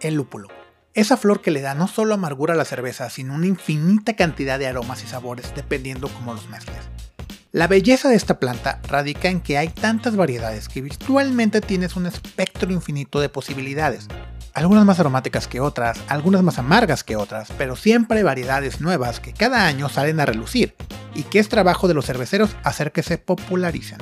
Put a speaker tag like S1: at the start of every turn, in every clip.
S1: el lúpulo. Esa flor que le da no solo amargura a la cerveza, sino una infinita cantidad de aromas y sabores dependiendo cómo los mezcles. La belleza de esta planta radica en que hay tantas variedades que virtualmente tienes un espectro infinito de posibilidades. Algunas más aromáticas que otras, algunas más amargas que otras, pero siempre variedades nuevas que cada año salen a relucir y que es trabajo de los cerveceros hacer que se popularicen.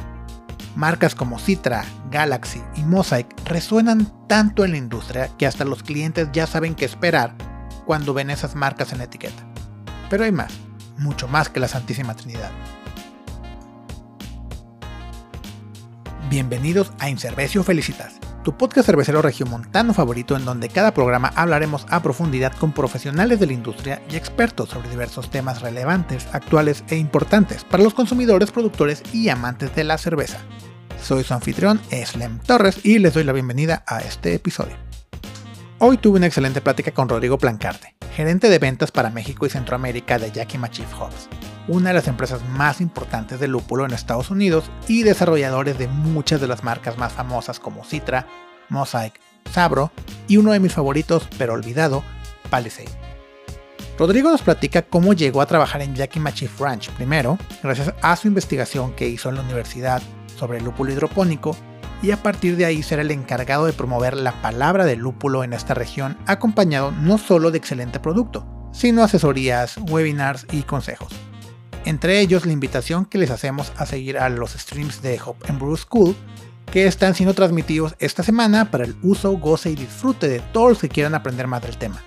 S1: Marcas como Citra, Galaxy y Mosaic resuenan tanto en la industria que hasta los clientes ya saben qué esperar cuando ven esas marcas en la etiqueta. Pero hay más, mucho más que la Santísima Trinidad. Bienvenidos a Incervecio Felicitas, tu podcast cervecero regiomontano favorito en donde cada programa hablaremos a profundidad con profesionales de la industria y expertos sobre diversos temas relevantes, actuales e importantes para los consumidores, productores y amantes de la cerveza. Soy su anfitrión, Slem Torres, y les doy la bienvenida a este episodio. Hoy tuve una excelente plática con Rodrigo Plancarte, gerente de ventas para México y Centroamérica de Yakima Chief Hops, una de las empresas más importantes de lúpulo en Estados Unidos y desarrolladores de muchas de las marcas más famosas como Citra, Mosaic, Sabro y uno de mis favoritos, pero olvidado, Palisade. Rodrigo nos platica cómo llegó a trabajar en Yakima Chief Ranch primero, gracias a su investigación que hizo en la universidad sobre el lúpulo hidropónico y a partir de ahí ser el encargado de promover la palabra del lúpulo en esta región, acompañado no solo de excelente producto, sino asesorías, webinars y consejos. Entre ellos la invitación que les hacemos a seguir a los streams de Hop and Brew School, que están siendo transmitidos esta semana para el uso, goce y disfrute de todos los que quieran aprender más del tema.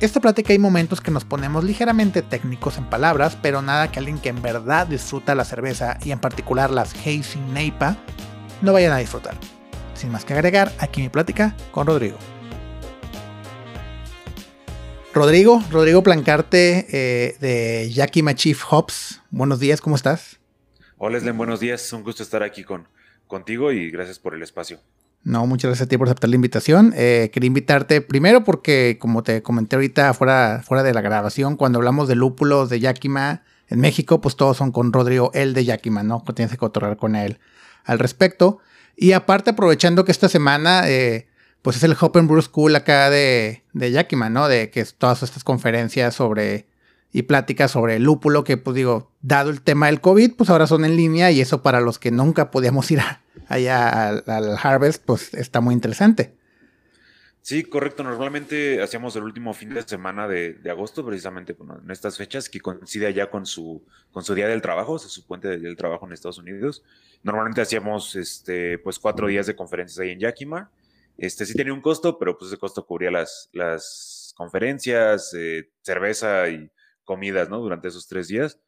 S1: Esta plática hay momentos que nos ponemos ligeramente técnicos en palabras, pero nada que alguien que en verdad disfruta la cerveza y en particular las Hazy Neipa no vayan a disfrutar. Sin más que agregar, aquí mi plática con Rodrigo. Rodrigo, Rodrigo Plancarte eh, de Yakima Chief Hops. Buenos días, ¿cómo estás?
S2: Hola, Slen, buenos días. Un gusto estar aquí con, contigo y gracias por el espacio.
S1: No, muchas gracias a ti por aceptar la invitación. Eh, quería invitarte primero porque, como te comenté ahorita fuera, fuera de la grabación, cuando hablamos de lúpulos de Yakima en México, pues todos son con Rodrigo, el de Yakima, ¿no? Tienes que cotorrear con él al respecto. Y aparte, aprovechando que esta semana, eh, pues es el Hop and Brew School acá de, de Yakima, ¿no? De que todas estas conferencias sobre y pláticas sobre el lúpulo, que pues digo, dado el tema del COVID, pues ahora son en línea y eso para los que nunca podíamos ir allá al, Harvest, pues está muy interesante.
S2: Sí, correcto. Normalmente hacíamos el último fin de semana de, agosto, precisamente en estas fechas, que coincide allá con su, con su día del trabajo, su puente del trabajo en Estados Unidos. Normalmente hacíamos este, pues cuatro días de conferencias ahí en Yakima. Este sí tenía un costo, pero pues ese costo cubría las, las conferencias, eh, cerveza y comidas, ¿no? Durante esos tres días.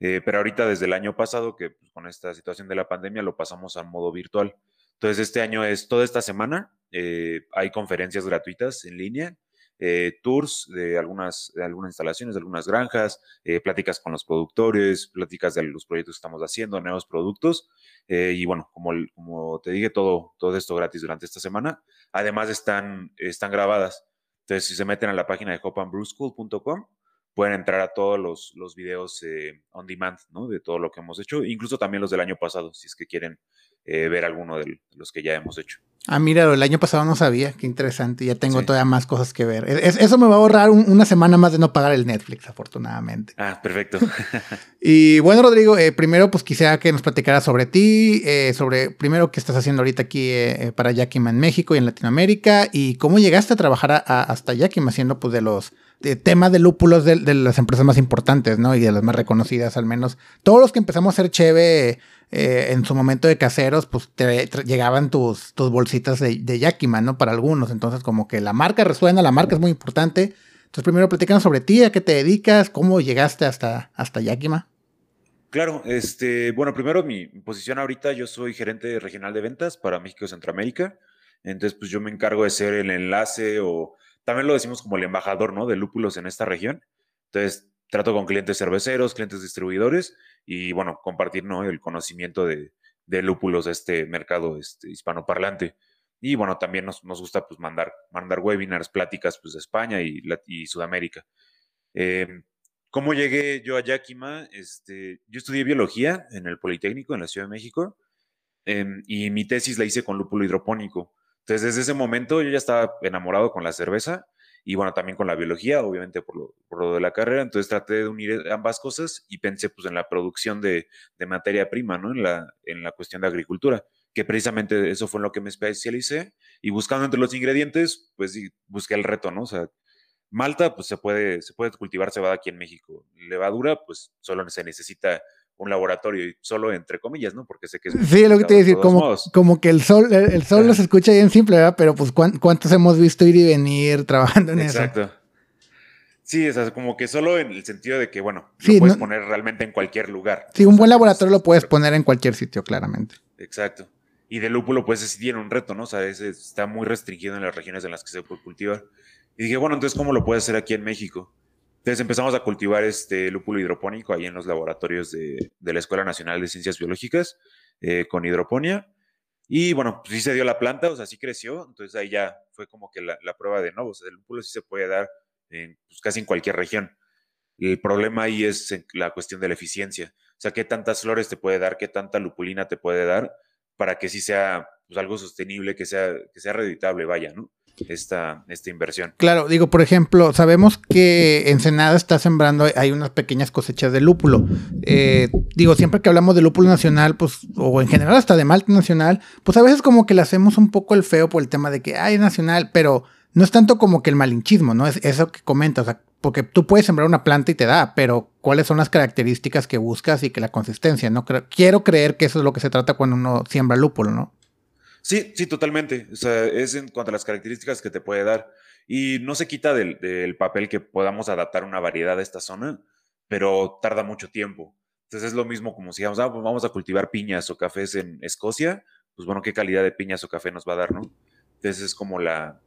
S2: Eh, pero ahorita desde el año pasado, que pues, con esta situación de la pandemia lo pasamos a modo virtual. Entonces este año es toda esta semana, eh, hay conferencias gratuitas en línea, eh, tours de algunas, de algunas instalaciones, de algunas granjas, pláticas con los productores, pláticas de los proyectos que estamos haciendo, nuevos productos. y bueno, como, como te dije, todo, todo esto gratis durante esta semana. Además están, están grabadas. Entonces, si se meten a la página de hopandbrewschool.com, pueden entrar a todos los, los videos eh, on demand, ¿no? De todo lo que hemos hecho, incluso también los del año pasado, si es que quieren eh, ver alguno de los que ya hemos hecho.
S1: Ah, mira, el año pasado no sabía, qué interesante, ya tengo todavía más cosas que ver. eso me va a ahorrar una semana más de no pagar el Netflix, afortunadamente.
S2: Ah, perfecto.
S1: y bueno, Rodrigo, eh, primero pues quisiera que nos platicaras sobre ti, sobre primero qué estás haciendo ahorita aquí para Yakima en México y en Latinoamérica y cómo llegaste a trabajar hasta Yakima siendo pues de los tema de lúpulos de, las empresas más importantes, ¿no? Y de las más reconocidas al menos. Todos los que empezamos a ser cheve eh, en su momento de caseros, pues llegaban tus, tus bolsitas de, de, Yakima, ¿no? Para algunos. Entonces, como que la marca resuena, la marca es muy importante. Entonces, primero platícanos sobre ti, a qué te dedicas, cómo llegaste hasta, hasta Yakima.
S2: Claro, este, bueno, primero mi posición ahorita, yo soy gerente regional de ventas para México y Centroamérica. Entonces, pues yo me encargo de ser el enlace o también lo decimos como el embajador, ¿no? De lúpulos en esta región. Entonces, trato con clientes cerveceros, clientes distribuidores y, bueno, compartir, ¿no? El conocimiento de, lúpulos de este mercado este, hispanoparlante. Y, bueno, también nos, gusta, pues, mandar, webinars, pláticas, pues, de España y, Sudamérica. Em, ¿Cómo llegué yo a Yakima? Este, yo estudié biología en el Politécnico en la Ciudad de México em, y mi tesis la hice con lúpulo hidropónico. Entonces, desde ese momento yo ya estaba enamorado con la cerveza y bueno, también con la biología, obviamente por lo, por lo de la carrera. Entonces traté de unir ambas cosas y pensé pues en la producción de, de materia prima, ¿no? En la, en la cuestión de agricultura, que precisamente eso fue en lo que me especialicé y buscando entre los ingredientes, pues busqué el reto, ¿no? O sea, Malta, pues se puede, se puede cultivar cebada aquí en México. Levadura, pues solo se necesita un laboratorio y solo entre comillas, ¿no? Porque sé que es...
S1: Sí, lo que te decir, como, como que el sol, el, sol nos escucha bien simple, ¿verdad? Pero pues ¿cuántos hemos visto ir y venir trabajando en eso? Exacto.
S2: Sí, es como que solo en el sentido de que, bueno, lo puedes poner realmente en cualquier lugar.
S1: Sí, un buen laboratorio lo puedes poner en cualquier sitio, claramente.
S2: Exacto. Y de lúpulo, pues sí tiene un reto, ¿no? O sea, está muy restringido en las regiones en las que se puede cultivar. Y dije, bueno, entonces, ¿cómo lo puedes hacer aquí en México? Entonces empezamos a cultivar este lúpulo hidropónico ahí en los laboratorios de, la Escuela Nacional de Ciencias Biológicas eh, con hidroponía. Y bueno, pues sí se dio la planta, o sea, sí creció. Entonces ahí ya fue como que la, prueba de, no, o sea, el lúpulo sí se puede dar en, pues, casi en cualquier región. El problema ahí es la cuestión de la eficiencia. O sea, qué tantas flores te puede dar, qué tanta lupulina te puede dar para que sí sea pues, algo sostenible, que sea, que sea reditable, vaya, ¿no? Esta, esta inversión.
S1: Claro, digo, por ejemplo, sabemos que Ensenada está sembrando, hay unas pequeñas cosechas de lúpulo. Eh, digo, siempre que hablamos de lúpulo nacional, pues, o en general hasta de malte nacional, pues a veces como que le hacemos un poco el feo por el tema de que, hay nacional, pero no es tanto como que el malinchismo, ¿no? Es eso que comentas, o sea, porque tú puedes sembrar una planta y te da, pero ¿cuáles son las características que buscas y que la consistencia, ¿no? Quiero creer que eso es lo que se trata cuando uno siembra lúpulo, ¿no?
S2: Sí, sí, totalmente. O sea, es en cuanto a las características que te puede dar. Y no se quita del, papel que podamos adaptar una variedad a esta zona, pero tarda mucho tiempo. Entonces es lo mismo como si digamos, ah, pues vamos a cultivar piñas o cafés en Escocia, pues bueno, ¿qué calidad de piñas o café nos va a dar, no? Entonces es como la,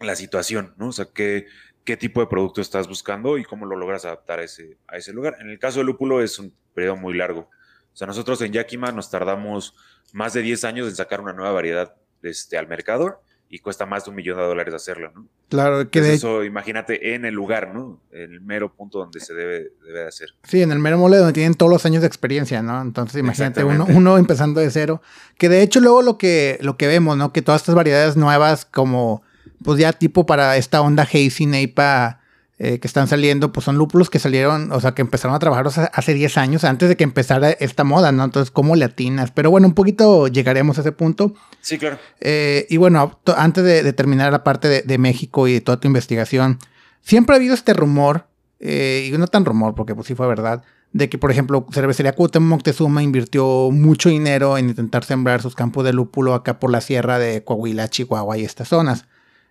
S2: la situación, ¿no? O sea, ¿qué, qué tipo de producto estás buscando y cómo lo logras adaptar a ese, a ese lugar. En el caso del lúpulo es un periodo muy largo. O sea, nosotros en Yakima nos tardamos más de 10 años en sacar una nueva variedad este, al mercado y cuesta más de un millón de dólares hacerlo, ¿no?
S1: Claro,
S2: que de... eso imagínate en el lugar, ¿no? En el mero punto donde se debe, debe hacer.
S1: Sí, en el mero mole donde tienen todos los años de experiencia, ¿no? Entonces imagínate uno, uno empezando de cero. Que de hecho luego lo que, lo que vemos, ¿no? Que todas estas variedades nuevas como, pues ya tipo para esta onda hazy, Neipa, eh, que están saliendo, pues son lúpulos que salieron, o sea, que empezaron a trabajar hace 10 años, antes de que empezara esta moda, ¿no? Entonces, ¿cómo latinas? Pero bueno, un poquito llegaremos a ese punto.
S2: Sí, claro.
S1: Eh, y bueno, antes de, terminar la parte de, México y de toda tu investigación, siempre ha habido este rumor, eh, y no tan rumor, porque pues sí fue verdad, de que, por ejemplo, Cervecería Cuauhtémoc Moctezuma invirtió mucho dinero en intentar sembrar sus campos de lúpulo acá por la sierra de Coahuila, Chihuahua y estas zonas.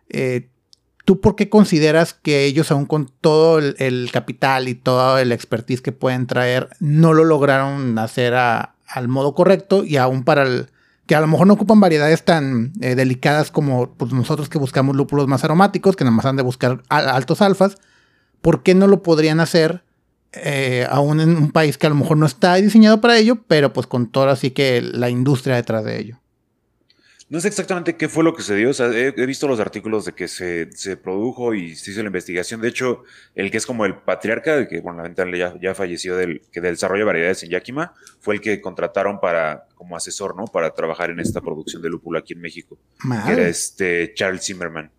S1: Eh, ¿Tú por qué consideras que ellos, aún con todo el, capital y toda el expertise que pueden traer, no lo lograron hacer al modo correcto y aún para el que a lo mejor no ocupan variedades tan eh, delicadas como pues, nosotros que buscamos lúpulos más aromáticos, que nada más han de buscar altos alfas, ¿por qué no lo podrían hacer eh, aún en un país que a lo mejor no está diseñado para ello, pero pues con toda así que la industria detrás de ello?
S2: No sé exactamente qué fue lo que se dio. O sea, he, visto los artículos de que se, produjo y se hizo la investigación. De hecho, el que es como el patriarca, que bueno, lamentablemente ya, ya falleció del que del desarrollo de variedades en Yakima, fue el que contrataron para como asesor, ¿no? Para trabajar en esta producción de lúpulo aquí en México. Que era este Charles Zimmerman.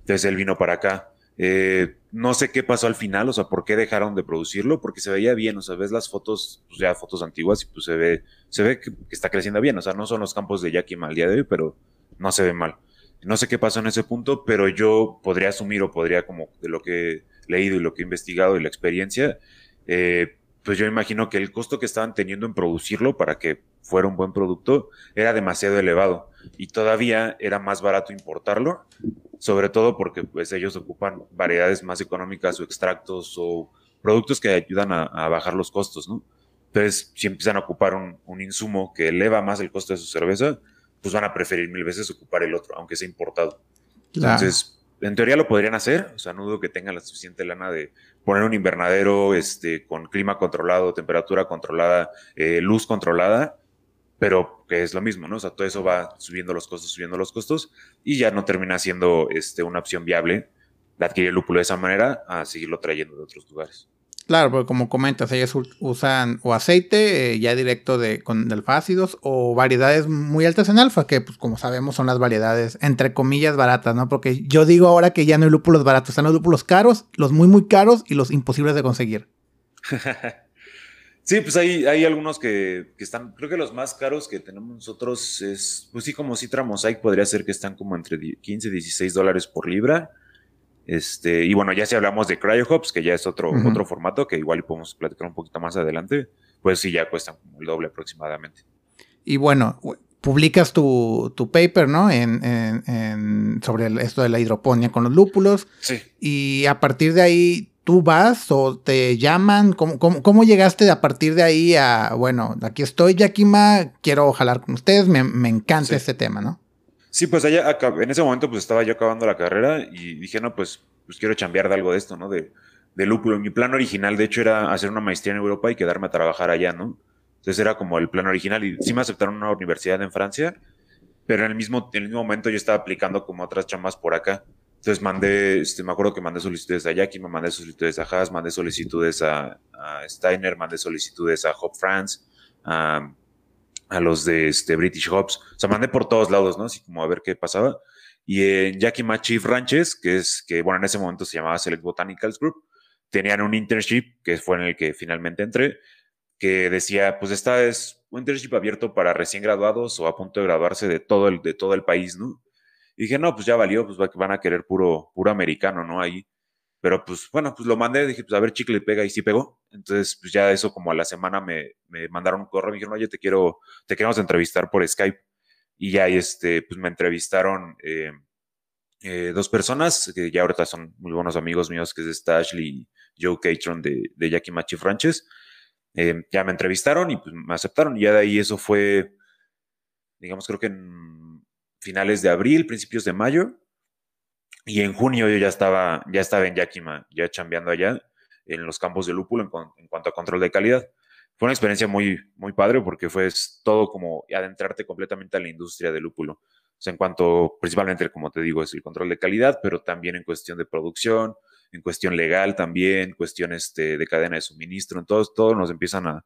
S2: Entonces él vino para acá. Eh, no sé qué pasó al final, o sea, por qué dejaron de producirlo, porque se veía bien, o sea, ves las fotos, pues ya fotos antiguas y pues se ve, se ve que, está creciendo bien, o sea, no son los campos de Yakima al día de hoy, pero no se ve mal. No sé qué pasó en ese punto, pero yo podría asumir o podría como de lo que he leído y lo que he investigado y la experiencia, eh, pues yo imagino que el costo que estaban teniendo en producirlo para que fuera un buen producto era demasiado elevado y todavía era más barato importarlo sobre todo porque pues ellos ocupan variedades más económicas o extractos o productos que ayudan a, bajar los costos, ¿no? Entonces, si empiezan a ocupar un, insumo que eleva más el costo de su cerveza, pues van a preferir mil veces ocupar el otro, aunque sea importado. Entonces, en teoría lo podrían hacer, o sea, no dudo que tengan la suficiente lana de poner un invernadero este, con clima controlado, temperatura controlada, eh, luz controlada, pero que es lo mismo, ¿no? O sea, todo eso va subiendo los costos, subiendo los costos, y ya no termina siendo este, una opción viable de adquirir el lúpulo de esa manera a seguirlo trayendo de otros lugares.
S1: Claro, porque como comentas, ellos usan o aceite eh, ya directo de, con alfa ácidos o variedades muy altas en alfa, que pues como sabemos son las variedades entre comillas baratas, ¿no? Porque yo digo ahora que ya no hay lúpulos baratos, están los lúpulos caros, los muy muy caros y los imposibles de conseguir.
S2: sí, pues hay, hay algunos que, que, están, creo que los más caros que tenemos nosotros es, pues sí, como Citra Mosaic podría ser que están como entre 15 y 16 dólares por libra. Este, y bueno, ya si hablamos de CryoHops, que ya es otro, otro formato que igual podemos platicar un poquito más adelante, pues sí, ya cuestan como el doble aproximadamente.
S1: Y bueno, publicas tu, paper, ¿no? En, sobre esto de la hidroponía con los lúpulos.
S2: Sí.
S1: Y a partir de ahí, ¿tú vas o te llaman? ¿Cómo, cómo, llegaste a partir de ahí a, bueno, aquí estoy, Yakima, quiero jalar con ustedes, me, encanta este tema, ¿no?
S2: Sí, pues allá, en ese momento pues estaba yo acabando la carrera y dije, no, pues, pues quiero chambear de algo de esto, ¿no? De, de lúpulo. Mi plan original, de hecho, era hacer una maestría en Europa y quedarme a trabajar allá, ¿no? Entonces era como el plan original y sí me aceptaron una universidad en Francia, pero en el mismo, en el mismo momento yo estaba aplicando como otras chamas por acá. Entonces mandé, este, me acuerdo que mandé solicitudes a Yakima, mandé solicitudes a Haas, mandé solicitudes a, Steiner, mandé solicitudes a Hop France, a los de este, British Hops. O sea, mandé por todos lados, ¿no? Así como a ver qué pasaba. Y en Yakima Chief Ranches, que es que, bueno, en ese momento se llamaba Select Botanicals Group, tenían un internship, que fue en el que finalmente entré, que decía, pues esta es un internship abierto para recién graduados o a punto de graduarse de todo el, de todo el país, ¿no? Y dije, no, pues ya valió, pues van a querer puro, puro americano, ¿no? Ahí. Pero pues bueno, pues lo mandé, dije, pues a ver, chicle pega y sí pegó. Entonces, pues ya eso como a la semana me, me mandaron un correo, me dijeron, oye, te quiero, te queremos entrevistar por Skype. Y ya este, pues me entrevistaron eh, eh, dos personas que ya ahorita son muy buenos amigos míos, que es este Ashley Joe Catron de, de Yakima Chief Ranches. Eh, ya me entrevistaron y pues me aceptaron. Y ya de ahí eso fue, digamos, creo que en finales de abril, principios de mayo. Y en junio yo ya estaba, ya estaba en Yakima, ya chambeando allá en los campos de lúpulo en, cuanto a control de calidad. Fue una experiencia muy, muy padre porque fue todo como adentrarte completamente a la industria del lúpulo. O sea, en cuanto, principalmente, como te digo, es el control de calidad, pero también en cuestión de producción, en cuestión legal también, cuestiones este, de cadena de suministro, entonces todos nos empiezan a,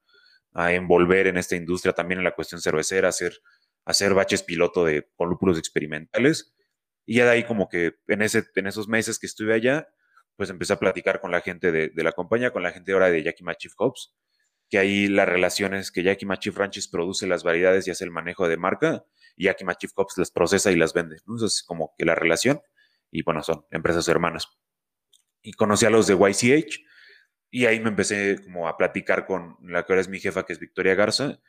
S2: a, envolver en esta industria, también en la cuestión cervecera, hacer, hacer baches piloto de, con lúpulos experimentales y ya de ahí como que en, ese, en esos meses que estuve allá, pues empecé a platicar con la gente de, la compañía, con la gente ahora de Yakima Chief Hops, que ahí la relación es que Yakima Chief Ranches produce las variedades y hace el manejo de marca, y Yakima Chief Hops las procesa y las vende. ¿no? Eso es como que la relación, y bueno, son empresas hermanas. Y conocí a los de YCH, y ahí me empecé como a platicar con la que ahora es mi jefa, que es Victoria Garza,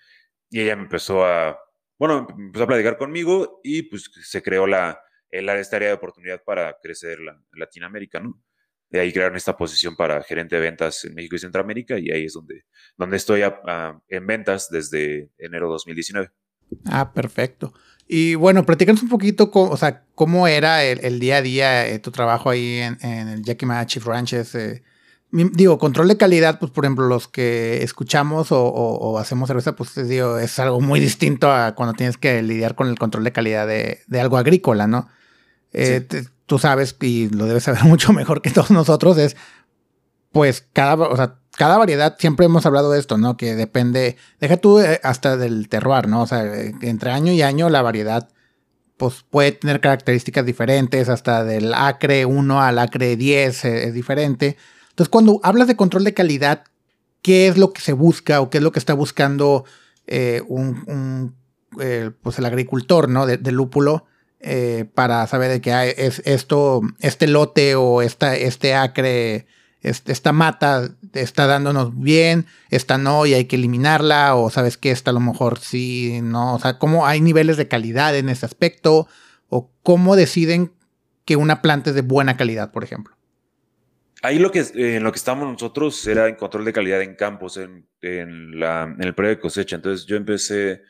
S2: y ella me empezó a, bueno, empezó a platicar conmigo y pues se creó la, esta área de oportunidad para crecer la, Latinoamérica, ¿no? De ahí crearon esta posición para gerente de ventas en México y Centroamérica y ahí es donde, donde estoy en ventas desde enero de 2019.
S1: Ah, perfecto. Y bueno, platícanos un poquito, cómo, o sea, cómo era el, día a día, eh, tu trabajo ahí en, en el Yakima Chief Ranches. Eh, digo, control de calidad, pues por ejemplo, los que escuchamos o, hacemos cerveza, pues digo, es algo muy distinto a cuando tienes que lidiar con el control de calidad de, de algo agrícola, ¿no? Eh, tú sabes, y lo debes saber mucho mejor que todos nosotros, es pues cada, o sea, cada variedad, siempre hemos hablado de esto, ¿no? Que depende, deja tú eh, hasta del terroir, ¿no? O sea, eh, entre año y año la variedad pues puede tener características diferentes, hasta del acre 1 al acre 10 es diferente. Entonces, cuando hablas de control de calidad, ¿qué es lo que se busca o qué es lo que está buscando un, pues el agricultor, ¿no? De, lúpulo eh, para saber de que es esto, este lote o esta, este acre, esta mata está dándonos bien, esta no y hay que eliminarla, o sabes que esta a lo mejor sí, no, o sea, cómo hay niveles de calidad en ese aspecto, o cómo deciden que una planta es de buena calidad, por ejemplo.
S2: Ahí lo que, eh, en lo que estamos nosotros era en control de calidad en campos, en, en, el periodo de cosecha. Entonces yo empecé,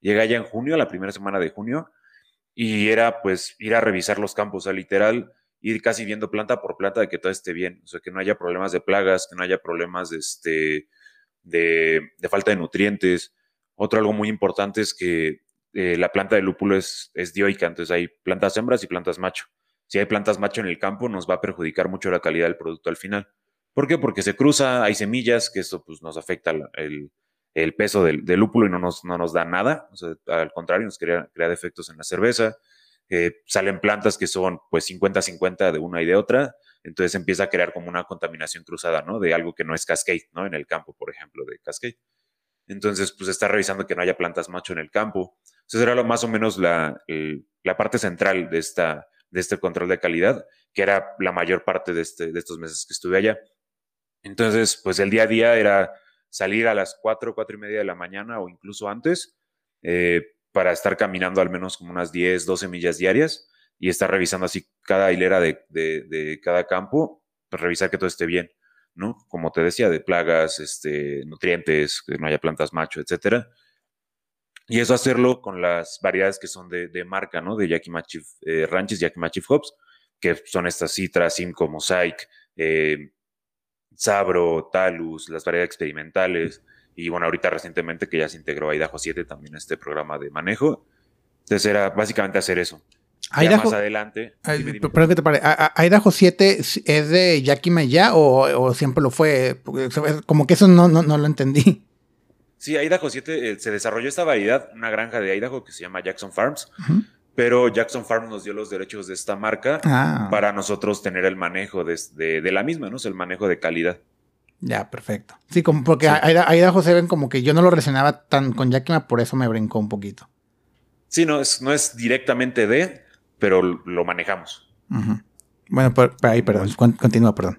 S2: llegué allá en junio, la primera semana de junio, y era pues ir a revisar los campos, o sea, literal, ir casi viendo planta por planta de que todo esté bien, o sea, que no haya problemas de plagas, que no haya problemas de, este, de, falta de nutrientes. Otro algo muy importante es que eh, la planta de lúpulo es, es dioica, entonces hay plantas hembras y plantas macho. Si hay plantas macho en el campo, nos va a perjudicar mucho la calidad del producto al final. ¿Por qué? Porque se cruza, hay semillas, que esto pues, nos afecta el, peso del, lúpulo y no nos, no nos da nada. al contrario, nos crea, crea defectos en la cerveza. Salen plantas que son pues 50-50 de una y de otra. Entonces empieza a crear como una contaminación cruzada, ¿no? De algo que no es cascade, ¿no? En el campo, por ejemplo, de cascade. Entonces, pues está revisando que no haya plantas macho en el campo. Era lo, más o menos la, la parte central de, esta, de este control de calidad, que era la mayor parte de, este, de estos meses que estuve allá. Entonces, pues el día a día era salir a las 4, 4 y media de la mañana o incluso antes eh, para estar caminando al menos como unas 10, 12 millas diarias y estar revisando así cada hilera de, de, cada campo, pues revisar que todo esté bien, ¿no? Como te decía, de plagas, este, nutrientes, que no haya plantas macho, etcétera. Y eso hacerlo con las variedades que son de, marca, ¿no? De Yakima Chief eh, Ranches, Yakima Chief Hops, que son estas Citra, Simcoe, Mosaic, eh, Sabro, Talus, las variedades experimentales. Y bueno, ahorita recientemente que ya se integró a Idaho 7 también este programa de manejo. Entonces era básicamente hacer eso.
S1: Idaho,
S2: más adelante.
S1: Perdón que te pare. ¿Idaho 7 es de Yakima ya o, siempre lo fue? Como que eso no, no, lo entendí.
S2: Sí, Idaho 7 eh, se desarrolló esta variedad, una granja de Idaho que se llama Jackson Farms pero Jackson Farm nos dio los derechos de esta marca ah. para nosotros tener el manejo de, la misma, ¿no? el manejo de calidad.
S1: Ya, perfecto. Sí, como porque abajo se ven como que yo no lo relacionaba tan con Yakima, por eso me brincó un poquito.
S2: Sí, no es, no es directamente de, pero lo manejamos.
S1: Bueno, ahí, perdón, continúa, perdón.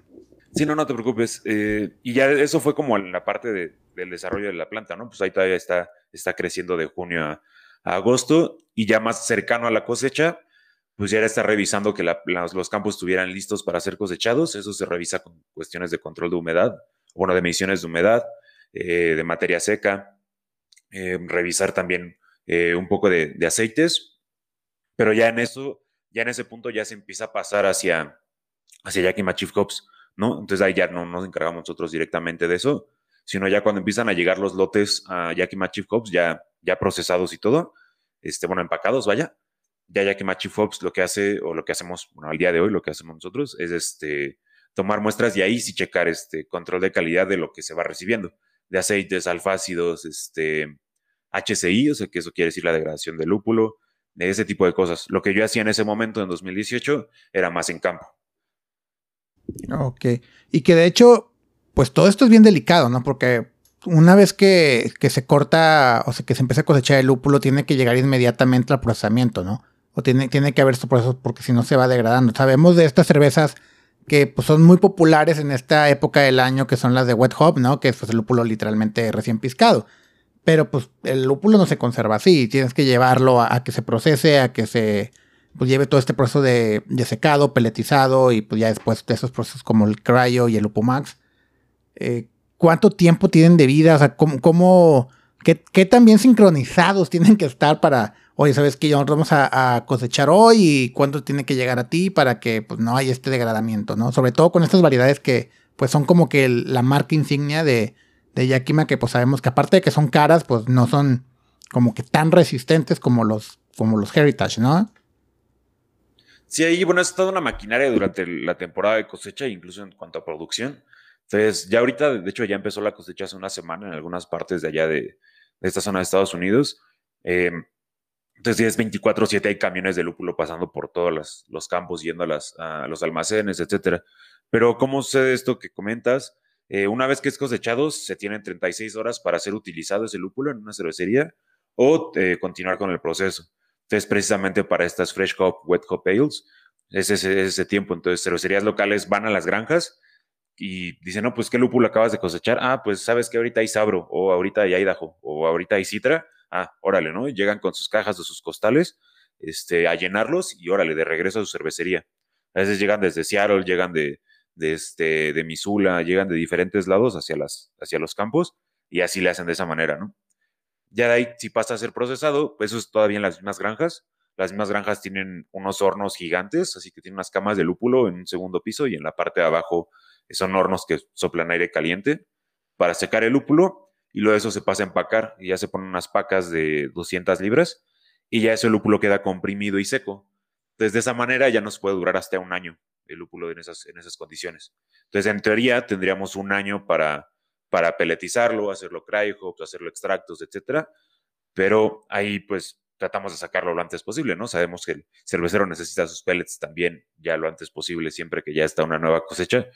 S2: Sí, no, no te preocupes. Eh, y ya eso fue como la parte del desarrollo de la planta, ¿no? Pues ahí todavía está, está creciendo de junio a, agosto y ya más cercano a la cosecha, pues ya era estar revisando que los campos estuvieran listos para ser cosechados. Eso se revisa con cuestiones de control de humedad, bueno, de mediciones de humedad, eh, de materia seca, eh, revisar también un poco de, aceites, pero ya en eso, ya en ese punto ya se empieza a pasar hacia, hacia Yakima Chief Cops, ¿no? Entonces ahí ya no nos encargamos nosotros directamente de eso, sino ya cuando empiezan a llegar los lotes a Yakima Chief Cops, ya ya procesados y todo, este, bueno, empacados, vaya. Ya ya que Machi Fox lo que hace, o lo que hacemos, bueno, al día de hoy lo que hacemos nosotros es este, tomar muestras y ahí sí checar este control de calidad de lo que se va recibiendo, de aceites, alfácidos, este, HCI, o sea, que eso quiere decir la degradación del lúpulo, de ese tipo de cosas. Lo que yo hacía en ese momento, en 2018, era más en campo.
S1: Ok. Y que de hecho, pues todo esto es bien delicado, ¿no? Porque una vez que, se corta, o sea, que se empieza a cosechar el lúpulo, tiene que llegar inmediatamente al procesamiento, ¿no? O tiene, tiene que haber estos procesos porque si no se va degradando. Sabemos de estas cervezas que pues, son muy populares en esta época del año, que son las de wet hop, ¿no? Que es pues, el lúpulo literalmente recién piscado. Pero pues el lúpulo no se conserva así, tienes que llevarlo a, que se procese, a que se pues, lleve todo este proceso de, secado, peletizado y pues ya después de esos procesos como el cryo y el lupumax. Eh, cuánto tiempo tienen de vida, o sea, cómo, cómo qué, qué tan bien sincronizados tienen que estar para, oye, ¿sabes qué? Ya vamos a, cosechar hoy y cuánto tiene que llegar a ti para que pues, no haya este degradamiento, ¿no? Sobre todo con estas variedades que pues son como que la marca insignia de, de Yakima, que pues sabemos que aparte de que son caras, pues no son como que tan resistentes como los, como los Heritage, ¿no?
S2: Sí, ahí, bueno, es toda una maquinaria durante la temporada de cosecha, incluso en cuanto a producción. Entonces, ya ahorita, de hecho, ya empezó la cosecha hace una semana en algunas partes de allá de, esta zona de Estados Unidos. Eh, entonces, es 24-7, hay camiones de lúpulo pasando por todos los, campos, yendo a, los almacenes, etcétera. Pero, ¿cómo sucede esto que comentas? Eh, una vez que es cosechado, se tienen 36 horas para ser utilizado ese lúpulo en una cervecería o eh, continuar con el proceso. Entonces, precisamente para estas Fresh Hop, Wet Hop Ales, es ese, es tiempo. Entonces, cervecerías locales van a las granjas y dice, no, pues qué lúpulo acabas de cosechar. Ah, pues sabes que ahorita hay sabro, o ahorita hay Idaho, o ahorita hay citra. Ah, órale, ¿no? Llegan con sus cajas o sus costales este, a llenarlos y órale, de regreso a su cervecería. A veces llegan desde Seattle, llegan de, de, este, de Missoula, llegan de diferentes lados hacia, las, hacia los campos y así le hacen de esa manera, ¿no? Ya de ahí, si pasa a ser procesado, pues eso es todavía en las mismas granjas. Las mismas granjas tienen unos hornos gigantes, así que tienen unas camas de lúpulo en un segundo piso y en la parte de abajo son hornos que soplan aire caliente para secar el lúpulo y luego eso se pasa a empacar y ya se ponen unas pacas de 200 libras y ya ese lúpulo queda comprimido y seco. Entonces de esa manera ya nos puede durar hasta un año el lúpulo en esas, en esas condiciones. Entonces, en teoría, tendríamos un año para, para peletizarlo, hacerlo cry hops, hacerlo extractos, etcétera. Pero ahí, pues, tratamos de sacarlo lo antes posible, ¿no? Sabemos que el cervecero necesita sus pellets también ya lo antes posible, siempre que ya está una nueva cosecha.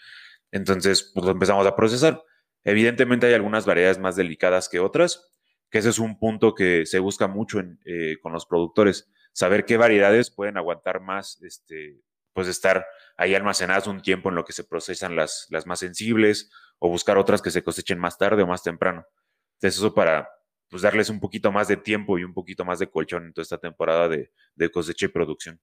S2: Entonces, pues empezamos a procesar. Evidentemente hay algunas variedades más delicadas que otras, que ese es un punto que se busca mucho eh, con los productores, saber qué variedades pueden aguantar más, este, pues estar ahí almacenadas un tiempo en lo que se procesan las, las más sensibles o buscar otras que se cosechen más tarde o más temprano. Entonces eso para pues, darles un poquito más de tiempo y un poquito más de colchón en toda esta temporada de, de cosecha y producción.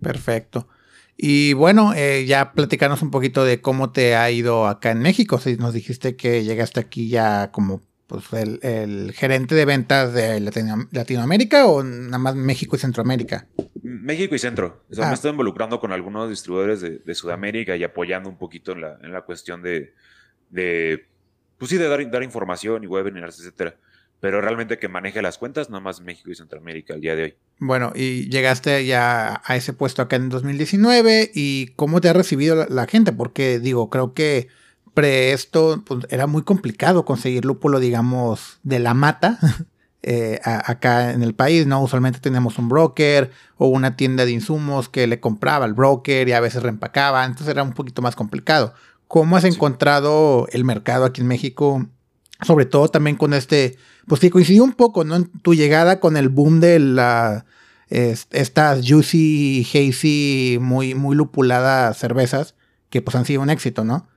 S1: Perfecto. Y bueno, eh, ya platicarnos un poquito de cómo te ha ido acá en México. Si nos dijiste que llegaste aquí ya como pues, el, gerente de ventas de Latinoamérica o nada más México y Centroamérica.
S2: México y Centro. O sea, me ah. estoy involucrando con algunos distribuidores de, Sudamérica y apoyando un poquito en la, en la cuestión de, de, pues sí, de dar, dar información y webinars, etcétera pero realmente que maneje las cuentas, nada más México y Centroamérica al día de hoy.
S1: Bueno, y llegaste ya a ese puesto acá en 2019 y cómo te ha recibido la, gente, porque digo, creo que pre esto pues, era muy complicado conseguir lúpulo, digamos, de la mata. Eh, acá en el país, ¿no? Usualmente tenemos un broker o una tienda de insumos que le compraba al broker y a veces reempacaba, entonces era un poquito más complicado. ¿Cómo has encontrado el mercado aquí en México sobre todo también con este, pues que coincidió un poco, ¿no? En tu llegada con el boom de la, estas juicy, hazy, muy, muy lupuladas cervezas, que pues han sido un éxito, ¿no?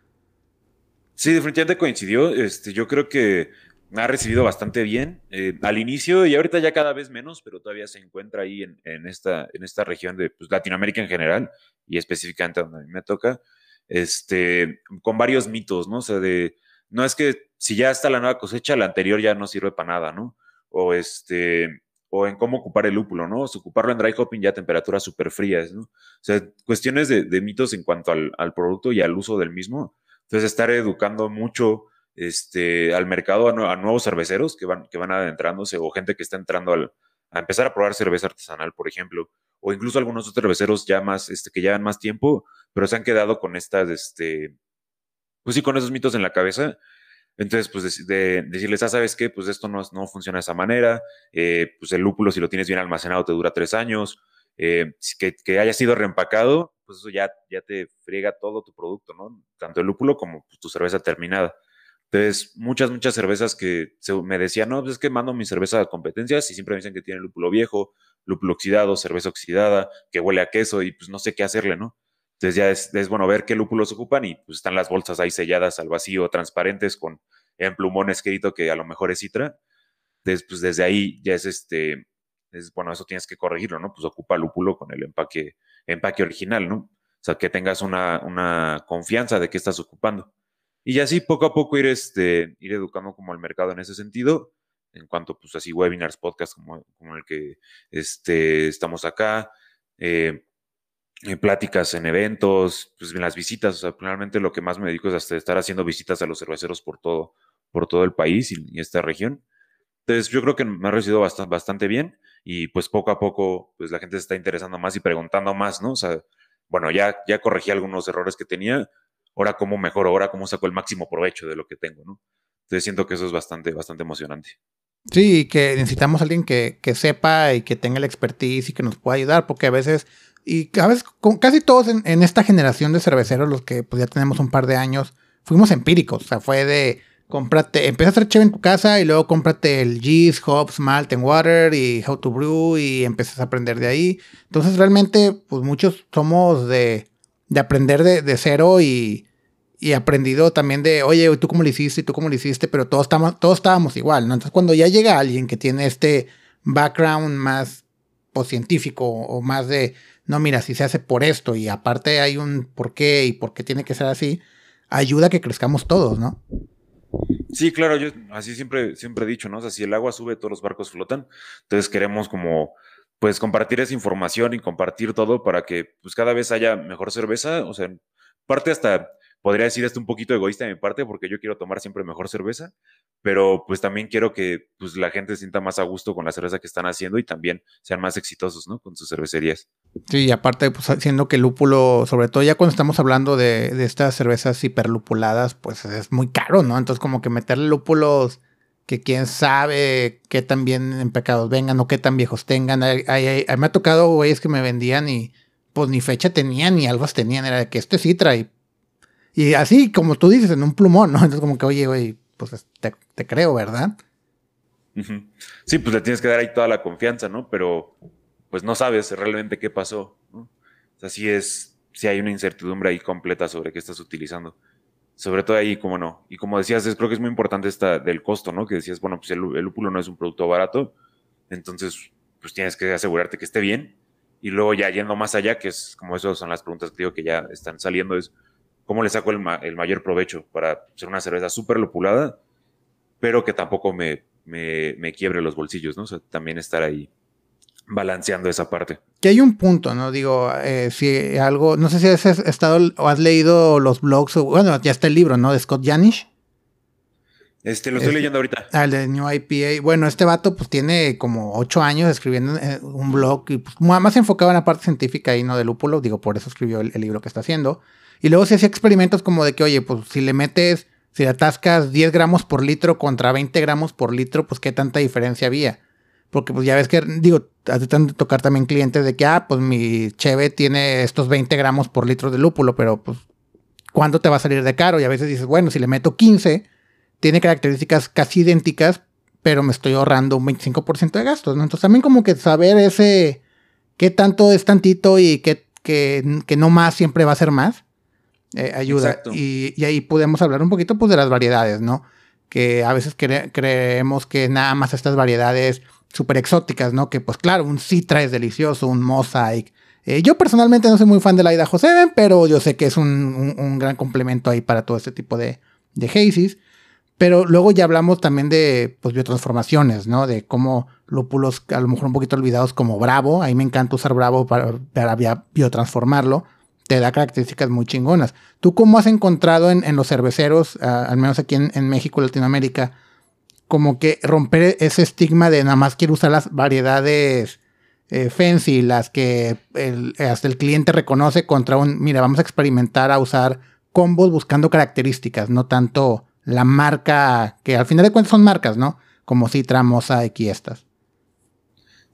S2: Sí, definitivamente coincidió. Este, yo creo que ha recibido bastante bien eh, al inicio y ahorita ya cada vez menos, pero todavía se encuentra ahí en, en esta, en esta región de pues, Latinoamérica en general y específicamente donde a mí me toca, este, con varios mitos, ¿no? O sea, de no es que si ya está la nueva cosecha, la anterior ya no sirve para nada, ¿no? O este, o en cómo ocupar el lúpulo, ¿no? O ocuparlo en dry hopping ya a temperaturas súper frías, ¿no? O sea, cuestiones de, mitos en cuanto al, producto y al uso del mismo. Entonces, estar educando mucho este, al mercado a, nuevos cerveceros que van, que van adentrándose o gente que está entrando a empezar a probar cerveza artesanal, por ejemplo, o incluso algunos otros cerveceros ya más, este, que llevan más tiempo, pero se han quedado con estas, este, pues sí, con esos mitos en la cabeza. Entonces, pues de, decirles, ah, ¿sabes qué? Pues esto no, no funciona de esa manera. Eh, pues el lúpulo, si lo tienes bien almacenado, te dura tres años. Eh, que, haya sido reempacado, pues eso ya, ya te friega todo tu producto, ¿no? Tanto el lúpulo como pues, tu cerveza terminada. Entonces, muchas, muchas cervezas que me decían, no, pues es que mando mi cerveza a competencias y siempre me dicen que tiene lúpulo viejo, lúpulo oxidado, cerveza oxidada, que huele a queso y pues no sé qué hacerle, ¿no? Entonces ya es, bueno ver qué lúpulos ocupan y pues están las bolsas ahí selladas al vacío, transparentes, con en plumón escrito que a lo mejor es citra. Entonces, pues desde ahí ya es este, es, bueno, eso tienes que corregirlo, ¿no? Pues ocupa lúpulo con el empaque, empaque original, ¿no? O sea, que tengas una, una confianza de que estás ocupando. Y así poco a poco ir, este, ir educando como el mercado en ese sentido, en cuanto pues así webinars, podcasts como, como el que este, estamos acá, eh, eh, pláticas en eventos, pues en las visitas, o lo que más me dedico es hasta estar haciendo visitas a los cerveceros por todo, por todo el país y, esta región. Entonces yo creo que me ha recibido bastante, bastante bien y pues poco a poco pues la gente se está interesando más y preguntando más, ¿no? O sea, bueno, ya, ya corregí algunos errores que tenía, ahora cómo mejoro, ahora cómo saco el máximo provecho de lo que tengo, ¿no? Entonces siento que eso es bastante, bastante emocionante.
S1: Sí, que necesitamos a alguien que, que sepa y que tenga la expertise y que nos pueda ayudar, porque a veces y cada vez, con casi todos en, esta generación de cerveceros, los que pues ya tenemos un par de años, fuimos empíricos. O sea, fue de cómprate, empieza a hacer chévere en tu casa y luego cómprate el yeast, hops, malt and water y how to brew y empiezas a aprender de ahí. Entonces realmente, pues muchos somos de, de aprender de, de cero y, y aprendido también de, oye, tú cómo lo hiciste tú cómo lo hiciste, pero todos, estamos, todos estábamos igual, ¿no? Entonces cuando ya llega alguien que tiene este background más científico o más de, no, mira, si se hace por esto y aparte hay un por qué y por qué tiene que ser así, ayuda a que crezcamos todos, ¿no?
S2: Sí, claro, yo así siempre, siempre he dicho, ¿no? O sea, si el agua sube, todos los barcos flotan. Entonces queremos como, pues, compartir esa información y compartir todo para que, pues, cada vez haya mejor cerveza. O sea, parte hasta, podría decir esto un poquito egoísta de mi parte, porque yo quiero tomar siempre mejor cerveza, pero pues también quiero que pues, la gente sienta más a gusto con la cerveza que están haciendo y también sean más exitosos, ¿no? Con sus cervecerías.
S1: Sí, y aparte, pues siendo que lúpulo, sobre todo ya cuando estamos hablando de, estas cervezas hiperlupuladas, pues es muy caro, ¿no? Entonces como que meterle lúpulos que quién sabe qué tan bien en pecados vengan o qué tan viejos tengan. me ha tocado güeyes que me vendían y pues ni fecha tenían ni algo tenían, era de que este sí trae. Y así, como tú dices, en un plumón, ¿no? Entonces como que, oye, güey, pues te, creo, ¿verdad?
S2: Sí, pues le tienes que dar ahí toda la confianza, ¿no? Pero pues no sabes realmente qué pasó, ¿no? O sea, sí es, sí hay una incertidumbre ahí completa sobre qué estás utilizando. Sobre todo ahí, como no. Y como decías, es, creo que es muy importante esta del costo, ¿no? Que decías, bueno, pues el, lúpulo no es un producto barato, entonces pues tienes que asegurarte que esté bien. Y luego ya yendo más allá, que es como eso son las preguntas que digo que ya están saliendo, es cómo le saco el, mayor provecho para ser una cerveza súper lupulada, pero que tampoco me, me, quiebre los bolsillos, ¿no? O sea, también estar ahí balanceando esa parte.
S1: Que hay un punto, ¿no? Digo, eh, si algo, no sé si has estado o has leído los blogs, o, bueno, ya está el libro, ¿no? De Scott Janish.
S2: Este, lo estoy leyendo ahorita.
S1: Ah, el de New IPA. Bueno, este vato pues tiene como ocho años escribiendo eh, un blog y pues, más enfocado en la parte científica y no de lúpulo. Digo, por eso escribió el libro que está haciendo. Y luego se hacía experimentos como de que, oye, pues si le metes, si le atascas 10 gramos por litro contra 20 gramos por litro, pues qué tanta diferencia había. Porque pues ya ves que, digo, te de tocar también clientes de que, ah, pues mi cheve tiene estos 20 gramos por litro de lúpulo, pero pues, ¿cuánto te va a salir de caro? Y a veces dices, bueno, si le meto 15, tiene características casi idénticas, pero me estoy ahorrando un 25% de gastos, ¿no? Entonces también como que saber ese, qué tanto es tantito y qué, que no más siempre va a ser más eh, ayuda. Y, ahí podemos hablar un poquito pues, de las variedades, ¿no? Que a veces creemos que nada más estas variedades súper exóticas, ¿no? Que pues claro, un Citra es delicioso, un Mosaic. Eh, yo personalmente no soy muy fan de la Idaho 7, pero yo sé que es un, gran complemento ahí para todo este tipo de, de hazies. Pero luego ya hablamos también de pues, biotransformaciones, ¿no? De cómo lúpulos a lo mejor un poquito olvidados como Bravo. A mí me encanta usar Bravo para, para biotransformarlo te da características muy chingonas. ¿Tú cómo has encontrado en, los cerveceros, al menos aquí en, México, Latinoamérica, como que romper ese estigma de nada más quiero usar las variedades eh, fancy, las que hasta el cliente reconoce contra un, mira, vamos a experimentar a usar combos buscando características, no tanto la marca, que al final de cuentas son marcas, ¿no? Como Citra, Mosaic y estas.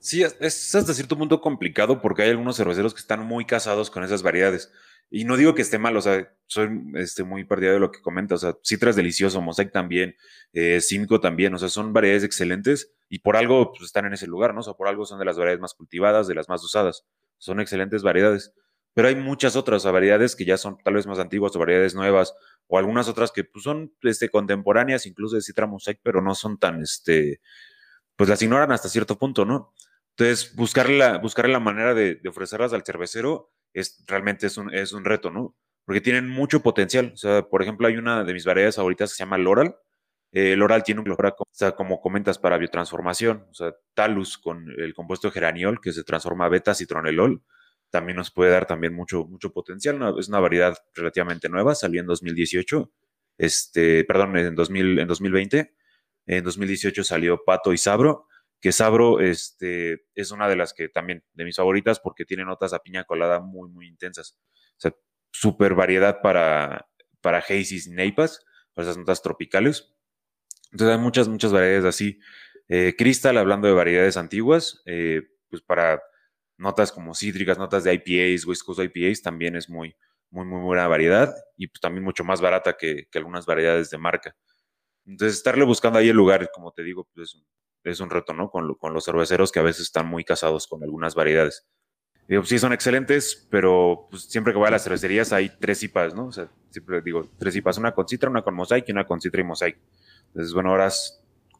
S2: Sí, es hasta cierto punto complicado porque hay algunos cerveceros que están muy casados con esas variedades. Y no digo que esté mal, o sea, soy este, muy partidario de lo que comenta. O sea, Citra es delicioso, Mosaic también, eh, Simcoe también. O sea, son variedades excelentes y por algo pues, están en ese lugar, ¿no? O sea, por algo son de las variedades más cultivadas, de las más usadas. Son excelentes variedades. Pero hay muchas otras variedades que ya son tal vez más antiguas o variedades nuevas, o algunas otras que pues, son este, contemporáneas, incluso de Citra Mosaic, pero no son tan, este, pues las ignoran hasta cierto punto, ¿no? Entonces, buscarle la, la manera de, ofrecerlas al cervecero es realmente es un, es un reto, ¿no? Porque tienen mucho potencial. O sea, por ejemplo, hay una de mis variedades favoritas que se llama Loral. Eh, Loral tiene un o sea, como comentas, para biotransformación. O sea, Talus con el compuesto geraniol que se transforma a beta citronelol también nos puede dar también mucho, mucho potencial. Es una variedad relativamente nueva, salió en 2018, este, perdón, en, 2000, en 2020. En 2018 salió Pato y Sabro que Sabro este, es una de las que también, de mis favoritas, porque tiene notas a piña colada muy, muy intensas. O sea, súper variedad para, para hazies y neipas, para esas notas tropicales. Entonces hay muchas, muchas variedades así. Eh, Crystal, hablando de variedades antiguas, eh, pues para notas como cítricas, notas de IPAs, West Coast IPAs, también es muy, muy, muy buena variedad y pues también mucho más barata que, que algunas variedades de marca. Entonces, estarle buscando ahí el lugar, como te digo, pues es un reto, ¿no? Con, con, los cerveceros que a veces están muy casados con algunas variedades. Digo, sí, son excelentes, pero pues, siempre que voy a las cervecerías hay tres IPAs, ¿no? O sea, siempre digo, tres IPAs, una con citra, una con mosaic y una con citra y mosaic. Entonces, bueno, ahora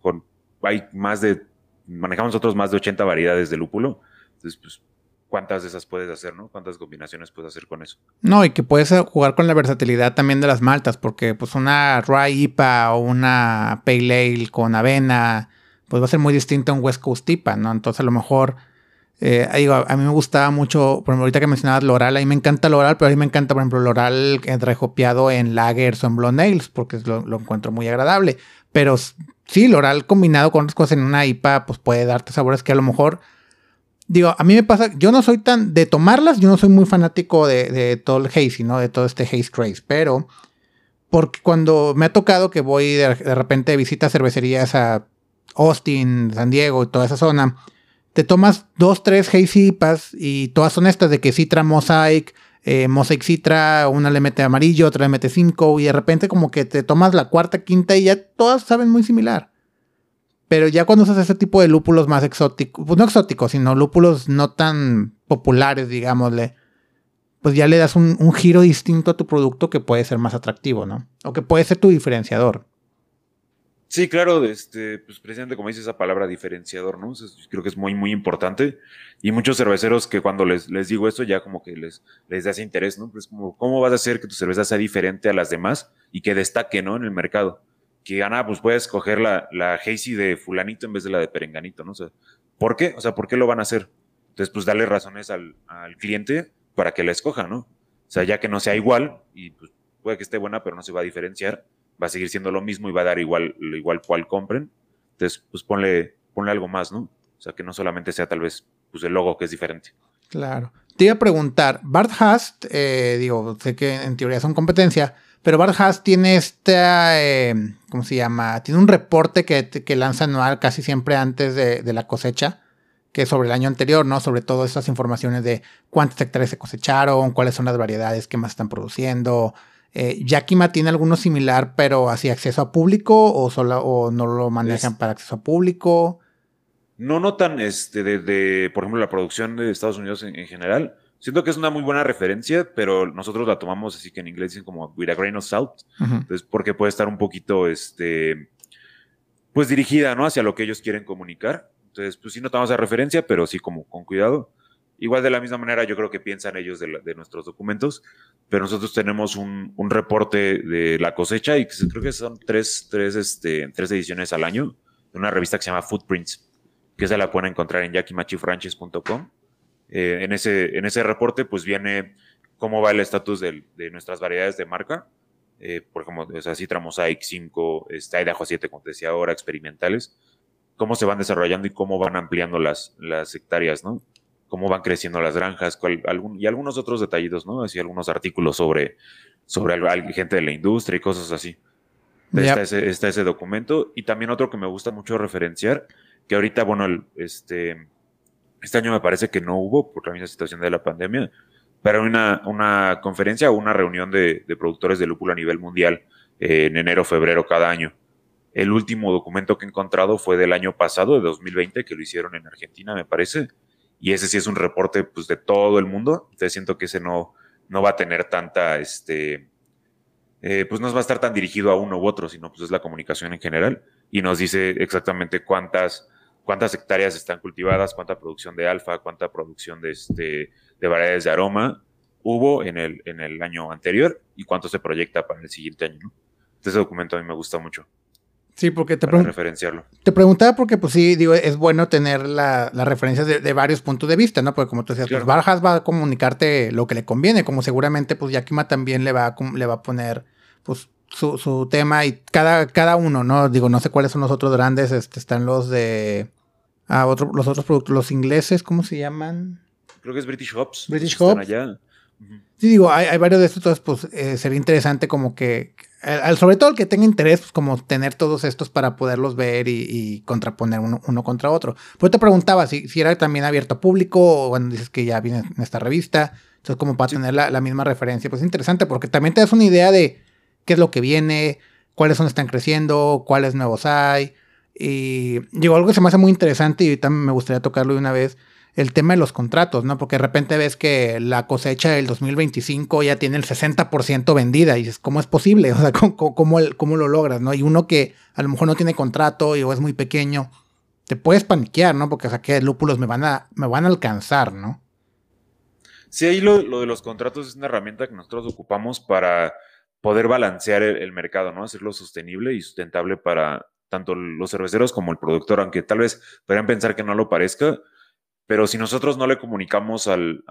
S2: con, hay más de, manejamos nosotros más de 80 variedades de lúpulo. Entonces, pues, ¿cuántas de esas puedes hacer, no? ¿Cuántas combinaciones puedes hacer con eso?
S1: No, y que puedes jugar con la versatilidad también de las maltas, porque pues una rye IPA o una pale ale con avena pues va a ser muy distinto a un West Coast IPA, ¿no? Entonces a lo mejor, eh, digo, a mí me gustaba mucho, por ejemplo, ahorita que mencionabas Loral, a mí me encanta Loral, pero a mí me encanta, por ejemplo, Loral rejopeado en lagers o en blonde nails, porque lo, encuentro muy agradable. Pero sí, el oral combinado con otras cosas en una IPA, pues puede darte sabores que a lo mejor, digo, a mí me pasa, yo no soy tan, de tomarlas, yo no soy muy fanático de, todo el hazy, ¿no? De todo este haze trace, pero porque cuando me ha tocado que voy de, repente de visita a cervecerías a Austin, San Diego y toda esa zona, te tomas dos, tres hazy IPAs y todas son estas de que Citra Mosaic, eh, Mosaic Citra, una le mete amarillo, otra le mete 5 y de repente como que te tomas la cuarta, quinta y ya todas saben muy similar. Pero ya cuando usas ese tipo de lúpulos más exóticos, pues no exóticos, sino lúpulos no tan populares, digámosle, pues ya le das un, un, giro distinto a tu producto que puede ser más atractivo, ¿no? O que puede ser tu diferenciador.
S2: Sí, claro, este, pues precisamente como dice esa palabra diferenciador, ¿no? creo que es muy, muy importante. Y muchos cerveceros que cuando les, les digo esto ya como que les, les da ese interés, ¿no? Pues como, ¿cómo vas a hacer que tu cerveza sea diferente a las demás y que destaque, ¿no? En el mercado. Que gana, ah, pues puedes coger la, la Hazy de fulanito en vez de la de perenganito, ¿no? O sea, ¿por qué? O sea, ¿por qué lo van a hacer? Entonces, pues darle razones al, al cliente para que la escoja, ¿no? O sea, ya que no sea igual y pues puede que esté buena, pero no se va a diferenciar va a seguir siendo lo mismo y va a dar igual, igual cual compren. Entonces, pues ponle, ponle algo más, ¿no? O sea, que no solamente sea tal vez pues, el logo que es diferente.
S1: Claro. Te iba a preguntar, Bart Hast, eh, digo, sé que en teoría son competencia, pero Bart tiene esta, eh, ¿cómo se llama? Tiene un reporte que, que lanza anual casi siempre antes de, de, la cosecha, que es sobre el año anterior, ¿no? Sobre todo estas informaciones de cuántos hectáreas se cosecharon, cuáles son las variedades que más están produciendo, eh, Yakima tiene alguno similar, pero así acceso a público o, solo, o no lo manejan para acceso a público.
S2: No notan, este, de, por ejemplo, la producción de Estados Unidos en, general. Siento que es una muy buena referencia, pero nosotros la tomamos así que en inglés dicen como with a grain of salt. Entonces, porque puede estar un poquito, este, pues dirigida, ¿no? Hacia lo que ellos quieren comunicar. Entonces, pues sí notamos la referencia, pero sí como con cuidado. Igual de la misma manera yo creo que piensan ellos de, nuestros documentos, pero nosotros tenemos un, reporte de la cosecha y creo que son tres, tres, este, tres ediciones al año de una revista que se llama Footprints, que se la pueden encontrar en yakimachifranches.com. Eh, en, ese, en ese reporte pues viene cómo va el estatus de, nuestras variedades de marca, eh, por ejemplo, o sea, Citra Mosaic 5, está Idaho 7, como te decía ahora, experimentales, cómo se van desarrollando y cómo van ampliando las, las hectáreas, ¿no? Cómo van creciendo las granjas y algunos otros detallitos, ¿no? Así algunos artículos sobre, sobre gente de la industria y cosas así. Está, ese, documento. Y también otro que me gusta mucho referenciar, que ahorita, bueno, este, este año me parece que no hubo por la misma situación de la pandemia, pero una, una conferencia o una reunión de, productores de lúpulo a nivel mundial eh, en enero, febrero cada año. El último documento que he encontrado fue del año pasado, de 2020, que lo hicieron en Argentina, me parece y ese sí es un reporte pues, de todo el mundo. Entonces siento que ese no, no va a tener tanta, este, eh, pues no va a estar tan dirigido a uno u otro, sino pues es la comunicación en general y nos dice exactamente cuántas, cuántas hectáreas están cultivadas, cuánta producción de alfa, cuánta producción de, este, de variedades de aroma hubo en el, en el año anterior y cuánto se proyecta para el siguiente año. ¿no? Ese documento a mí me gusta mucho.
S1: Sí, porque te,
S2: referenciarlo.
S1: te preguntaba porque, pues sí, digo, es bueno tener la, la referencia de, varios puntos de vista, ¿no? Porque como tú decías, pues Barjas va a comunicarte lo que le conviene, como seguramente, pues Yakima también le va a, le va a poner, pues, su, su tema y cada, cada uno, ¿no? Digo, no sé cuáles son los otros grandes, este, están los de... Ah, otro, los otros productos, los ingleses, ¿cómo se llaman?
S2: Creo que es British Hops.
S1: British Hops. Sí, digo, hay, hay, varios de estos, entonces, pues, eh, sería interesante como que sobre todo el que tenga interés, pues como tener todos estos para poderlos ver y, contraponer uno, contra otro. Pues te preguntaba si, si, era también abierto a público o cuando dices que ya viene en esta revista. Entonces, como para tener la, misma referencia, pues es interesante porque también te das una idea de qué es lo que viene, cuáles son están creciendo, cuáles nuevos hay. Y digo, algo que se me hace muy interesante y también me gustaría tocarlo de una vez el tema de los contratos, ¿no? Porque de repente ves que la cosecha del 2025 ya tiene el 60% vendida y dices, ¿cómo es posible? O sea, ¿cómo, cómo, lo logras, no? Y uno que a lo mejor no tiene contrato y o es muy pequeño, te puedes paniquear, ¿no? Porque o sea, lúpulos me van a, me van a alcanzar, ¿no?
S2: Sí, ahí lo, de los contratos es una herramienta que nosotros ocupamos para poder balancear el, el mercado, ¿no? Hacerlo sostenible y sustentable para tanto los cerveceros como el productor, aunque tal vez podrían pensar que no lo parezca, pero si nosotros no le comunicamos al,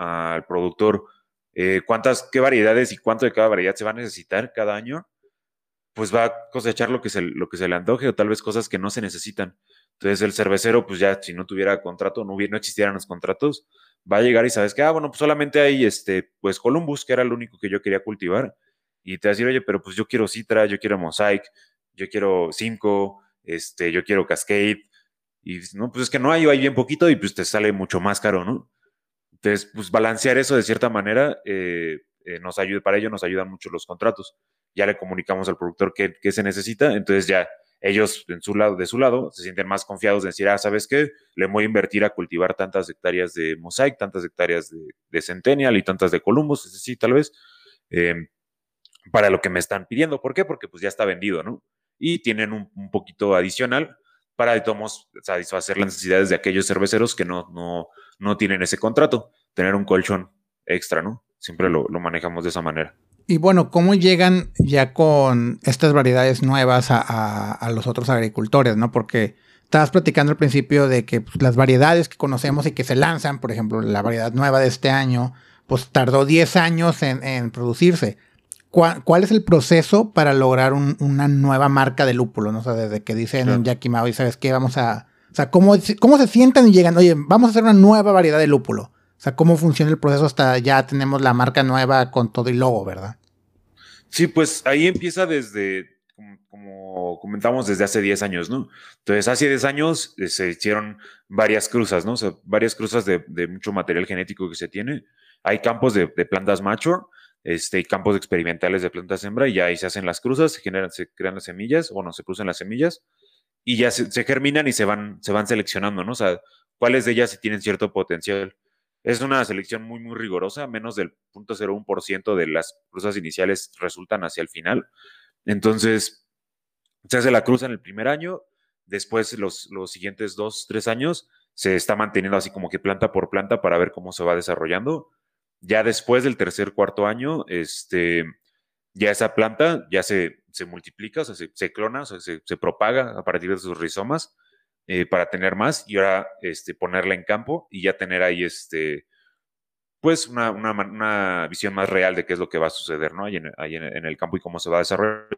S2: productor eh, cuántas, qué variedades y cuánto de cada variedad se va a necesitar cada año, pues va a cosechar lo que, se, lo que se le antoje o tal vez cosas que no se necesitan. Entonces el cervecero, pues ya si no tuviera contrato, no, hubiera, no existieran los contratos, va a llegar y sabes que, ah, bueno, pues solamente hay este, pues Columbus, que era lo único que yo quería cultivar. Y te va a decir, oye, pero pues yo quiero Citra, yo quiero Mosaic, yo quiero Simcoe, este, yo quiero Cascade. Y no, pues es que no hay, hay bien poquito y pues te sale mucho más caro, ¿no? Entonces, pues balancear eso de cierta manera eh, eh, nos ayuda, para ello nos ayudan mucho los contratos. Ya le comunicamos al productor qué, qué se necesita, entonces ya ellos en su lado, de su lado se sienten más confiados de decir, ah, ¿sabes qué? Le voy a invertir a cultivar tantas hectáreas de Mosaic, tantas hectáreas de, Centennial y tantas de Columbus, sí, tal vez, em, para lo que me están pidiendo. ¿Por qué? Porque pues ya está vendido, ¿no? Y tienen un, poquito adicional para, todos satisfacer las necesidades de aquellos cerveceros que no, no, no tienen ese contrato, tener un colchón extra, ¿no? Siempre lo, lo manejamos de esa manera.
S1: Y bueno, ¿cómo llegan ya con estas variedades nuevas a, los otros agricultores, no? Porque estabas platicando al principio de que pues, las variedades que conocemos y que se lanzan, por ejemplo, la variedad nueva de este año, pues tardó 10 años en, producirse. ¿Cuál, es el proceso para lograr una nueva marca de lúpulo? ¿no? O sea, desde que dicen en Jackie y ¿sabes qué? Vamos a... O sea, ¿cómo, ¿cómo se sientan y llegan? Oye, vamos a hacer una nueva variedad de lúpulo. O sea, cómo funciona el proceso hasta ya tenemos la marca nueva con todo y logo, ¿verdad?
S2: Sí, pues ahí empieza desde, como, comentamos, desde hace 10 años, ¿no? Entonces, hace 10 años eh, se hicieron varias cruzas, ¿no? O sea, varias cruzas de, mucho material genético que se tiene. Hay campos de, plantas macho, este, campos experimentales de plantas hembra, y ahí se hacen las cruzas, se generan, se crean las semillas, bueno, se producen las semillas, y ya se, germinan y se van, se van seleccionando, ¿no? O sea, cuáles de ellas tienen cierto potencial. Es una selección muy, muy rigurosa, menos del 0.01% de las cruzas iniciales resultan hacia el final. Entonces, se hace la cruza en el primer año, después los, los siguientes dos, tres años se está manteniendo así como que planta por planta para ver cómo se va desarrollando. Ya después del tercer, cuarto año, este, ya esa planta ya se, se multiplica, o se, clona, o se, propaga a partir de sus rizomas eh, para tener más y ahora este, ponerla en campo y ya tener ahí este, pues una, una, visión más real de qué es lo que va a suceder, ¿no? Ahí, en, en, el campo y cómo se va a desarrollar.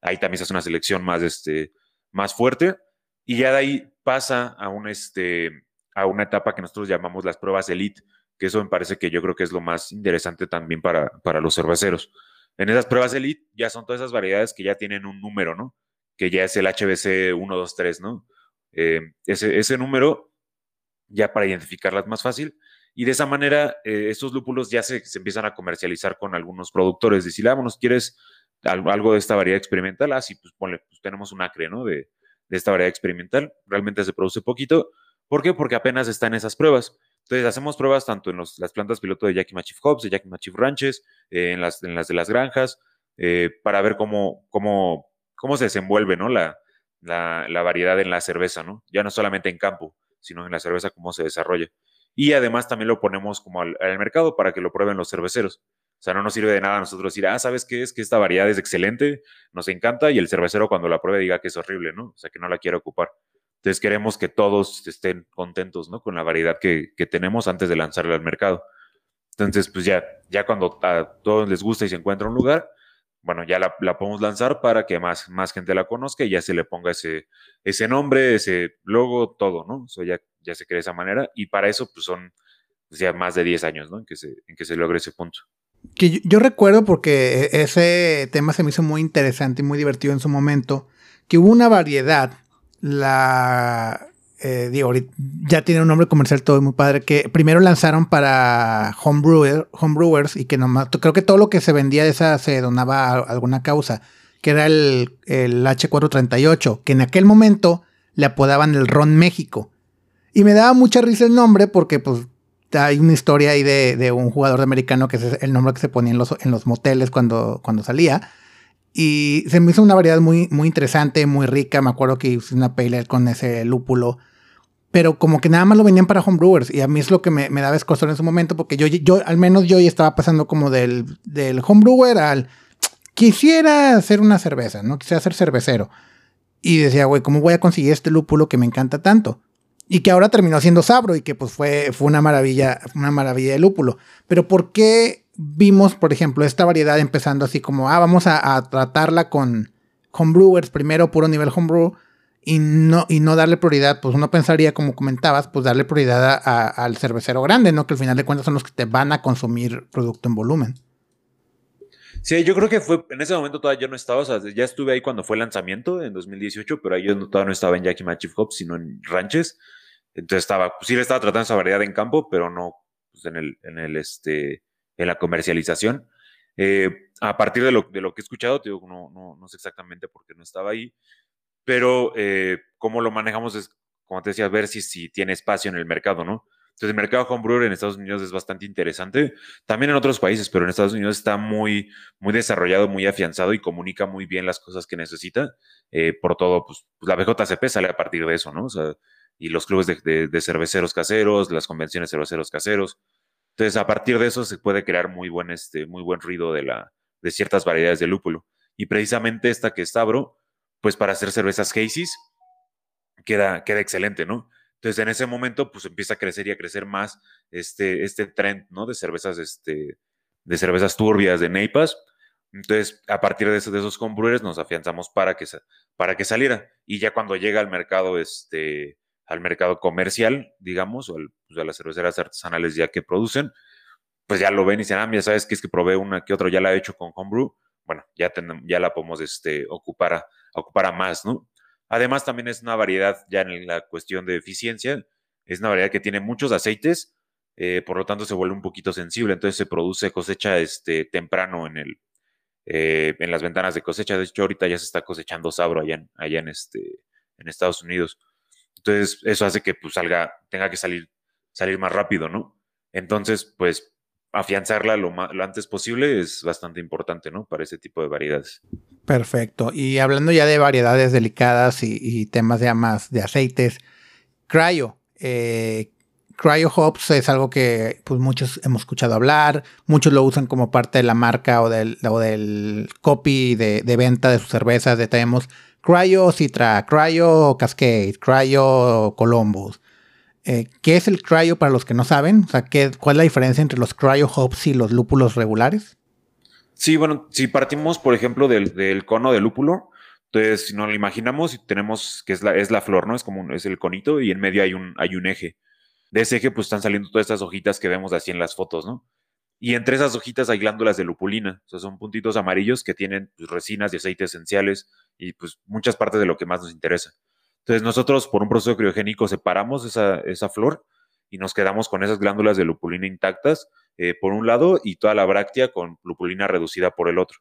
S2: Ahí también se hace una selección más, este, más fuerte y ya de ahí pasa a, un, este, a una etapa que nosotros llamamos las pruebas elite, que eso me parece que yo creo que es lo más interesante también para, para los cerveceros. En esas pruebas elite ya son todas esas variedades que ya tienen un número, ¿no? Que ya es el HBC 1, 2, 3, ¿no? Eh, ese, ese, número ya para identificarlas más fácil. Y de esa manera, eh, estos lúpulos ya se, empiezan a comercializar con algunos productores. Decirle, ah, ¿quieres algo de esta variedad experimental? Ah, sí, pues ponle, pues tenemos un acre, ¿no? De, de, esta variedad experimental. Realmente se produce poquito. ¿Por qué? Porque apenas están esas pruebas. Entonces, hacemos pruebas tanto en las plantas piloto de Yakima Chief Hops, de Yakima Chief Ranches, eh, en, las, de las granjas, para ver cómo, se desenvuelve. La, la, variedad en la cerveza, ¿no? Ya no solamente en campo, sino en la cerveza, cómo se desarrolla. Y además también lo ponemos como al, mercado para que lo prueben los cerveceros. O sea, no nos sirve de nada a nosotros decir, ah, ¿sabes qué es? Que esta variedad es excelente, nos encanta, y el cervecero cuando la pruebe diga que es horrible, ¿no? O sea, que no la quiere ocupar. Entonces queremos que todos estén contentos, ¿no? Con la variedad que, tenemos antes de lanzarla al mercado. Entonces, pues ya, ya cuando a todos les gusta y se encuentra un lugar, bueno, ya la, podemos lanzar para que más, más gente la conozca y ya se le ponga ese, ese nombre, ese logo, todo, ¿no? O ya, ya se crea de esa manera y para eso pues son pues, ya más de 10 años, ¿no? En que se, en que se logre ese punto.
S1: Que yo, recuerdo porque e, ese tema se me hizo muy interesante y muy divertido en su momento, que hubo una variedad, la eh, digo, ya tiene un nombre comercial todo muy padre, que primero lanzaron para homebrewers y que nomás, creo que todo lo que se vendía de esa se donaba a alguna causa, que era el, H438, que en aquel momento le apodaban el Ron México. Y me daba mucha risa el nombre porque pues hay una historia ahí de, un jugador de americano que es el nombre que se ponía en los, en los moteles cuando, cuando salía. Y se me hizo una variedad muy, muy interesante, muy rica. Me acuerdo que hice una pale con ese lúpulo pero como que nada más lo venían para homebrewers y a mí es lo que me, me daba escosor en su momento porque yo, yo, al menos yo ya estaba pasando como del, del homebrewer al quisiera hacer una cerveza, ¿no? Quisiera ser cervecero. Y decía, güey, ¿cómo voy a conseguir este lúpulo que me encanta tanto? Y que ahora terminó siendo sabro y que pues fue, fue una maravilla, una maravilla de lúpulo. Pero ¿por qué vimos, por ejemplo, esta variedad empezando así como, ah, vamos a, tratarla con, homebrewers primero, puro nivel homebrew, y no, y no darle prioridad, pues uno pensaría, como comentabas, pues darle prioridad al cervecero grande, ¿no? Que al final de cuentas son los que te van a consumir producto en volumen.
S2: Sí, yo creo que fue, en ese momento todavía yo no estaba, o sea, ya estuve ahí cuando fue el lanzamiento en 2018, pero ahí yo todavía no estaba en Jackie Chief Hops, sino en Ranches. Entonces estaba, pues sí le estaba tratando esa variedad en campo, pero no pues, en el, este, en la comercialización. Eh, a partir de lo, de que he escuchado, no, sé exactamente por qué no estaba ahí, pero eh, cómo lo manejamos es, como te decía, ver si, tiene espacio en el mercado, ¿no? Entonces, el mercado homebrewer en Estados Unidos es bastante interesante, también en otros países, pero en Estados Unidos está muy, desarrollado, muy afianzado y comunica muy bien las cosas que necesita. Eh, por todo, pues, pues la BJCP sale a partir de eso, ¿no? Y los clubes de, de, cerveceros caseros, las convenciones de cerveceros caseros. Entonces, a partir de eso se puede crear muy buen, este, muy buen ruido de, la, de ciertas variedades de lúpulo. Y precisamente esta que es Tabro, pues para hacer cervezas Hazy's, queda, queda excelente, ¿no? Entonces, en ese momento, pues empieza a crecer y a crecer más este, este trend, ¿no? De cervezas, este, de cervezas turbias, de neipas. Entonces, a partir de, esos, de esos homebrewers nos afianzamos para que, para que saliera. Y ya cuando llega al mercado, este, al mercado comercial, digamos, o pues, a las cerveceras artesanales ya que producen, pues ya lo ven y dicen, ah, ya sabes que es que probé una que otro, ya la he hecho con homebrew. Bueno, ya, ya la podemos este, ocupar, a, ocupar a más, ¿no? Además, también es una variedad, ya en la cuestión de eficiencia, es una variedad que tiene muchos aceites, eh, por lo tanto se vuelve un poquito sensible, entonces se produce cosecha este, temprano en, el, eh, en las ventanas de cosecha. De hecho, ahorita ya se está cosechando sabro allá en, allá en, este, en Estados Unidos. Entonces, eso hace que pues, salga, tenga que salir, salir más rápido, ¿no? Entonces, pues afianzarla lo, lo, antes posible es bastante importante, ¿no? Para ese tipo de variedades.
S1: Perfecto. Y hablando ya de variedades delicadas y, temas ya más de aceites, cryo. Eh, cryo hops es algo que pues, muchos hemos escuchado hablar, muchos lo usan como parte de la marca o del, o del copy de, de, venta de sus cervezas. Tenemos cryo citra, cryo cascade, cryo columbus. Eh, ¿Qué es el cryo para los que no saben? O sea, ¿qué, ¿cuál es la diferencia entre los cryo hops y los lúpulos regulares?
S2: Sí, bueno, si partimos, por ejemplo, del, cono de lúpulo, entonces, si nos lo imaginamos, tenemos que es la, es la flor, ¿no? Es como es el conito y en medio hay un, hay un eje. De ese eje, pues están saliendo todas estas hojitas que vemos así en las fotos, ¿no? Y entre esas hojitas hay glándulas de lupulina, o sea, son puntitos amarillos que tienen pues, resinas y aceites esenciales y pues muchas partes de lo que más nos interesa. Entonces nosotros por un proceso criogénico separamos esa, esa flor y nos quedamos con esas glándulas de lupulina intactas eh, por un lado y toda la bráctea con lupulina reducida por el otro.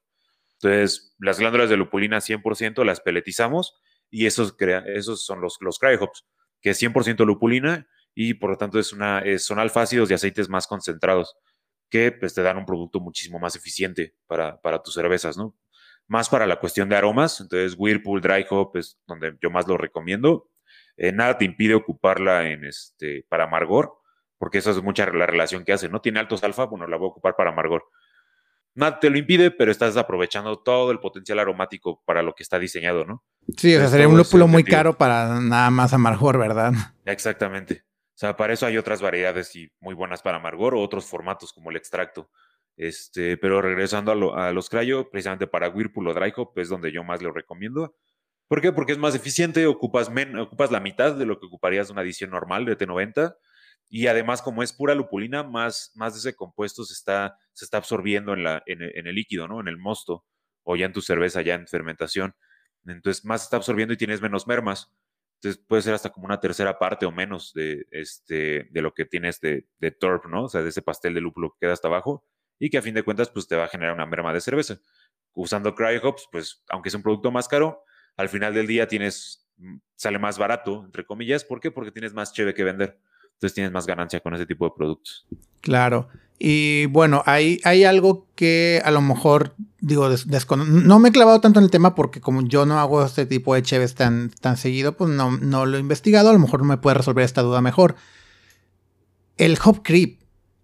S2: Entonces las glándulas de lupulina 100% las peletizamos y esos, esos son los, los cryohops, que es 100% lupulina y por lo tanto es una, son alfácidos y aceites más concentrados que pues, te dan un producto muchísimo más eficiente para, para tus cervezas, ¿no? Más para la cuestión de aromas. Entonces, Whirlpool Dry Hop es donde yo más lo recomiendo. Eh, nada te impide ocuparla en este, para amargor, porque esa es mucha la relación que hace. No tiene altos alfa, bueno, la voy a ocupar para amargor. Nada te lo impide, pero estás aprovechando todo el potencial aromático para lo que está diseñado, ¿no?
S1: Sí, o sea, sería un lúpulo muy caro para nada más amargor, ¿verdad?
S2: Exactamente. O sea, para eso hay otras variedades y muy buenas para amargor o otros formatos como el extracto. Este, pero regresando a, los cryo, precisamente para Whirlpool o Dry Hop es donde yo más lo recomiendo. ¿Por qué? Porque es más eficiente, ocupas, ocupas la mitad de lo que ocuparías una edición normal de T90 y además como es pura lupulina, más, más de ese compuesto se está, se está absorbiendo en, la, en, el líquido, ¿no? En el mosto o ya en tu cerveza, ya en fermentación. Entonces más se está absorbiendo y tienes menos mermas. Entonces puede ser hasta como una tercera parte o menos de, este, de lo que tienes de, de torp, ¿no? O sea, de ese pastel de lúpulo que queda hasta abajo y que a fin de cuentas pues te va a generar una merma de cerveza. Usando Cryohops, pues aunque es un producto más caro, al final del día tienes, mm, sale más barato, entre comillas. ¿Por qué? Porque tienes más cheve que vender. Entonces tienes más ganancia con ese tipo de productos.
S1: Claro. Y bueno, hay, hay algo que a lo mejor, digo, no me he clavado tanto en el tema porque como yo no hago este tipo de cheves tan, tan seguido, pues no, no lo he investigado. A lo mejor no me puede resolver esta duda mejor. El hop creep,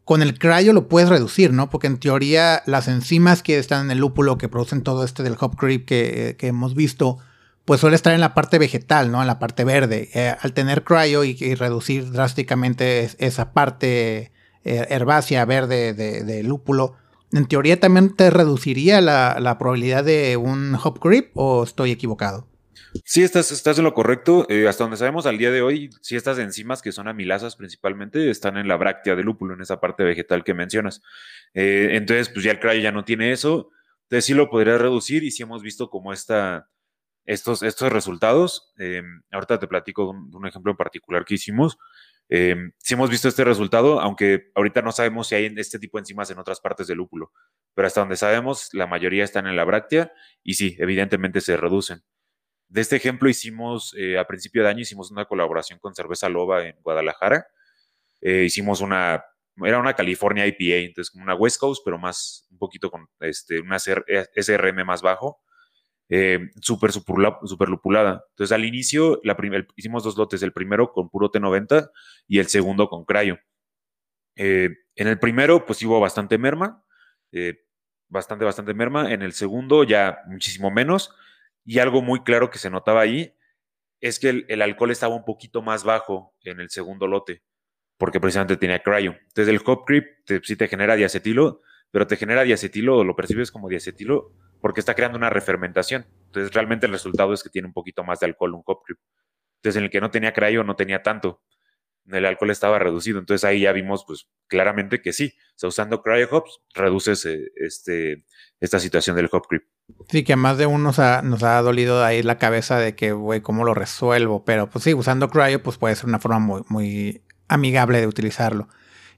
S1: con el cryo lo puedes reducir, ¿no? Porque en teoría las enzimas que están en el lúpulo que producen todo este del hop creep que, hemos visto, pues suele estar en la parte vegetal, ¿no? En la parte verde. Eh, al tener cryo y, reducir drásticamente esa parte eh, herbácea verde de lúpulo, en teoría también te reduciría la, probabilidad de un hop creep o estoy equivocado.
S2: Sí, estás, estás en lo correcto. Eh, hasta donde sabemos al día de hoy, si estas enzimas, que son amilasas principalmente, están en la bráctea del lúpulo, en esa parte vegetal que mencionas. Eh, entonces, pues ya el cryo ya no tiene eso. Entonces sí lo podría reducir y sí hemos visto como estos, estos resultados. Eh, ahorita te platico de un, ejemplo en particular que hicimos. Eh, sí hemos visto este resultado, aunque ahorita no sabemos si hay este tipo de enzimas en otras partes del lúpulo, pero hasta donde sabemos, la mayoría están en la bráctea y sí, evidentemente se reducen. De este ejemplo hicimos, eh, a principio de año, hicimos una colaboración con Cerveza Loba en Guadalajara. hicimos una, era una California IPA, entonces como una West Coast, pero más, un poquito con este, una SRM más bajo eh, súper super lupulada. Entonces, al inicio, la hicimos dos lotes, el primero con puro T90 y el segundo con Crayo. Eh, en el primero, pues hubo bastante merma, eh, bastante, bastante merma. En el segundo, ya muchísimo menos. Y algo muy claro que se notaba ahí es que el, alcohol estaba un poquito más bajo en el segundo lote, porque precisamente tenía cryo. Entonces, el hop creep sí te genera diacetilo, pero te genera diacetilo, lo percibes como diacetilo porque está creando una refermentación. Entonces, realmente el resultado es que tiene un poquito más de alcohol un hop creep. Entonces, en el que no tenía cryo no tenía tanto. El alcohol estaba reducido. Entonces, ahí ya vimos, pues, claramente que sí. O sea, usando cryo hops, reduces eh, este, esta situación del hop creep.
S1: Sí, que más de uno nos ha, nos ha dolido ahí la cabeza de que, güey, ¿cómo lo resuelvo? Pero, pues sí, usando cryo, pues puede ser una forma muy, muy amigable de utilizarlo.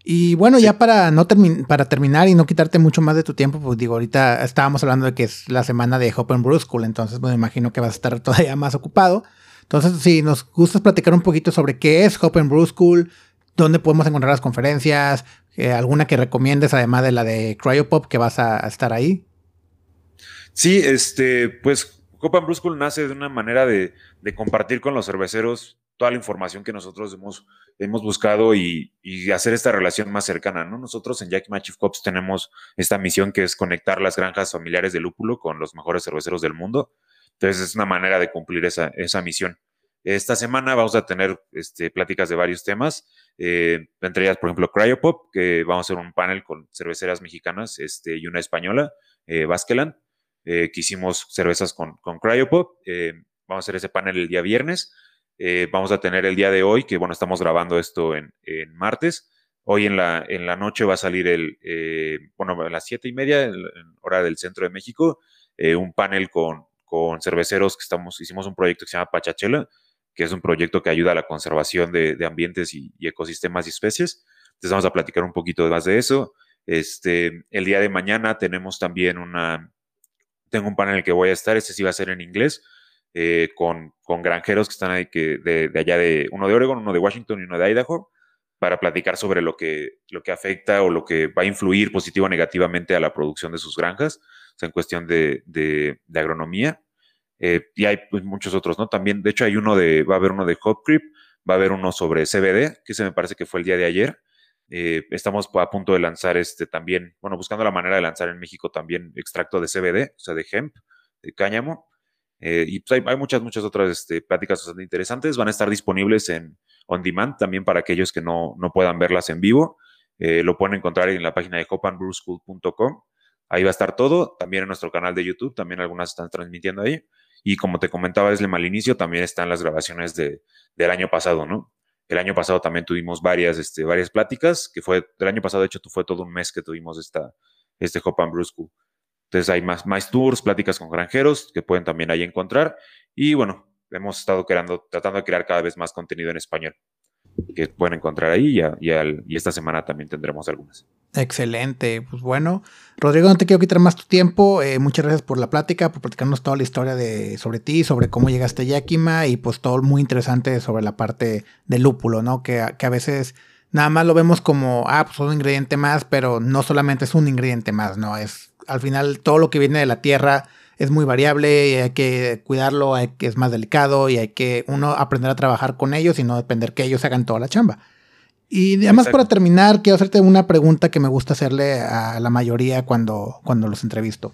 S1: Y bueno, ya para no para terminar y no quitarte mucho más de tu tiempo, pues digo, ahorita estábamos hablando de que es la semana de Hop and Brew School, entonces pues, me imagino que vas a estar todavía más ocupado. Entonces, si nos gusta platicar un poquito sobre qué es Hop and Brew School, dónde podemos encontrar las conferencias, eh, alguna que recomiendes además de la de Cryopop que vas a, estar ahí.
S2: Sí, este, pues Hop and Brew School nace de una manera de, compartir con los cerveceros toda la información que nosotros hemos hemos buscado y, hacer esta relación más cercana, ¿no? Nosotros en Jackie Chief Cops tenemos esta misión que es conectar las granjas familiares de lúpulo con los mejores cerveceros del mundo. Entonces es una manera de cumplir esa, esa misión. Esta semana vamos a tener este, pláticas de varios temas, eh, entre ellas, por ejemplo, Cryopop, que vamos a hacer un panel con cerveceras mexicanas este, y una española, eh, Baskeland, eh, que hicimos cervezas con, con Cryopop. Eh, vamos a hacer ese panel el día viernes. Vamos a tener el día de hoy, que bueno, estamos grabando esto en, martes. Hoy en la, en la noche va a salir el, bueno, a las siete y media, en, hora del centro de México, un panel con, con cerveceros que estamos, hicimos un proyecto que se llama Pachachela, que es un proyecto que ayuda a la conservación de, ambientes y, ecosistemas y especies. Entonces vamos a platicar un poquito más de eso. Este, el día de mañana tenemos también una, tengo un panel en el que voy a estar, este sí va a ser en inglés, eh, con, con, granjeros que están ahí que de, allá de, uno de Oregon, uno de Washington y uno de Idaho, para platicar sobre lo que, lo que afecta o lo que va a influir positivo o negativamente a la producción de sus granjas, sea, en cuestión de, agronomía. Eh, y hay pues, muchos otros, ¿no? También, de hecho, hay uno de, va a haber uno de Hop va a haber uno sobre CBD, que se me parece que fue el día de ayer. Eh, estamos a punto de lanzar este también, bueno, buscando la manera de lanzar en México también extracto de CBD, o sea, de hemp, de cáñamo. Eh, y pues hay, muchas, muchas otras este, pláticas bastante interesantes. Van a estar disponibles en on demand también para aquellos que no, no puedan verlas en vivo. Lo pueden encontrar en la página de hopandbrewschool.com. Ahí va a estar todo. También en nuestro canal de YouTube, también algunas están transmitiendo ahí. Y como te comentaba desde el inicio, también están las grabaciones de, del año pasado, ¿no? El año pasado también tuvimos varias, este, varias pláticas, que fue, el año pasado, de hecho, fue todo un mes que tuvimos esta, este Hop and Brew School. Entonces hay más, más tours, pláticas con granjeros que pueden también ahí encontrar. Y bueno, hemos estado creando, tratando de crear cada vez más contenido en español que pueden encontrar ahí y, y, esta semana también tendremos algunas.
S1: Excelente, pues bueno, Rodrigo, no te quiero quitar más tu tiempo, eh, muchas gracias por la plática, por platicarnos toda la historia de, sobre ti, sobre cómo llegaste a Yakima y pues todo muy interesante sobre la parte del lúpulo, ¿no? Que, que a veces nada más lo vemos como, ah, pues un ingrediente más, pero no solamente es un ingrediente más, ¿no? Es al final todo lo que viene de la tierra es muy variable y hay que cuidarlo, hay que, es más delicado y hay que uno aprender a trabajar con ellos y no depender que ellos hagan toda la chamba. Y además para terminar, quiero hacerte una pregunta que me gusta hacerle a la mayoría cuando, cuando los entrevisto.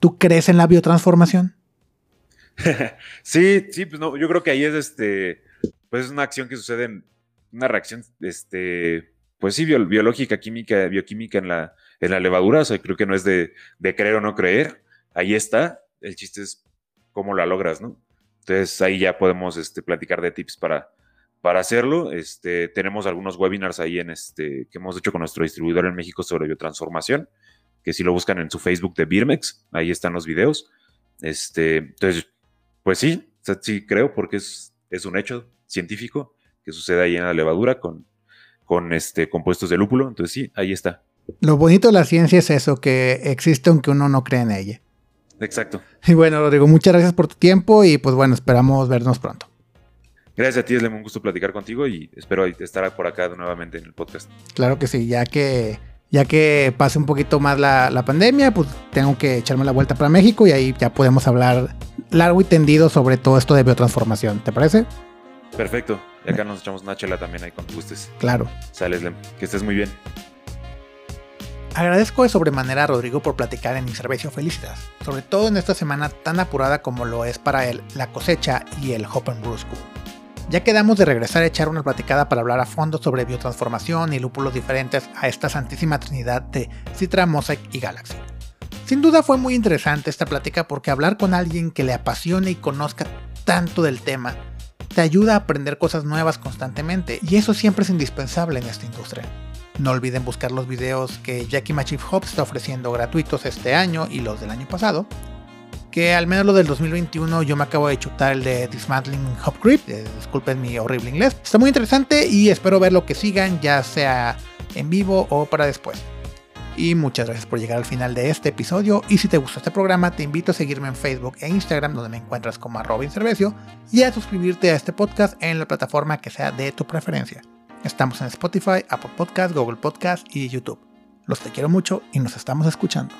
S1: ¿Tú crees en la biotransformación?
S2: sí, sí, pues no, yo creo que ahí es este, pues es una acción que sucede en una reacción, este, pues sí, biológica, química, bioquímica en la, en la levadura, o sea, creo que no es de, de creer o no creer, ahí está, el chiste es cómo la logras, ¿no? Entonces ahí ya podemos este, platicar de tips para, para hacerlo. Este, tenemos algunos webinars ahí en este, que hemos hecho con nuestro distribuidor en México sobre biotransformación, que si lo buscan en su Facebook de Birmex, ahí están los videos. Este, entonces, pues sí, sí creo porque es, es un hecho científico que sucede ahí en la levadura con, con este, compuestos de lúpulo. Entonces sí, ahí está.
S1: Lo bonito de la ciencia es eso, que existe aunque uno no cree en ella.
S2: Exacto.
S1: Y bueno, Rodrigo, muchas gracias por tu tiempo y pues bueno, esperamos vernos pronto.
S2: Gracias a ti, es un gusto platicar contigo y espero estar por acá nuevamente en el podcast.
S1: Claro que sí, ya que ya que pase un poquito más la, la, pandemia, pues tengo que echarme la vuelta para México y ahí ya podemos hablar largo y tendido sobre todo esto de biotransformación. ¿Te parece?
S2: Perfecto. Y acá nos echamos una chela también ahí cuando gustes.
S1: Claro.
S2: Sales, que estés muy bien.
S1: Agradezco de sobremanera a Rodrigo por platicar en mi servicio Felicitas, sobre todo en esta semana tan apurada como lo es para él la cosecha y el Hop and Brew School. Ya quedamos de regresar a echar una platicada para hablar a fondo sobre biotransformación y lúpulos diferentes a esta santísima trinidad de Citra, Mosaic y Galaxy. Sin duda fue muy interesante esta plática porque hablar con alguien que le apasione y conozca tanto del tema te ayuda a aprender cosas nuevas constantemente y eso siempre es indispensable en esta industria. No olviden buscar los videos que Jackie Machif Hub está ofreciendo gratuitos este año y los del año pasado. Que al menos los del 2021 yo me acabo de chutar el de Dismantling Hub Grip. Eh, disculpen mi horrible inglés. Está muy interesante y espero ver lo que sigan, ya sea en vivo o para después. Y muchas gracias por llegar al final de este episodio. Y si te gustó este programa, te invito a seguirme en Facebook e Instagram, donde me encuentras como Robin Cervecio, y a suscribirte a este podcast en la plataforma que sea de tu preferencia. Estamos en Spotify, Apple Podcast, Google Podcast y YouTube. Los te quiero mucho y nos estamos escuchando.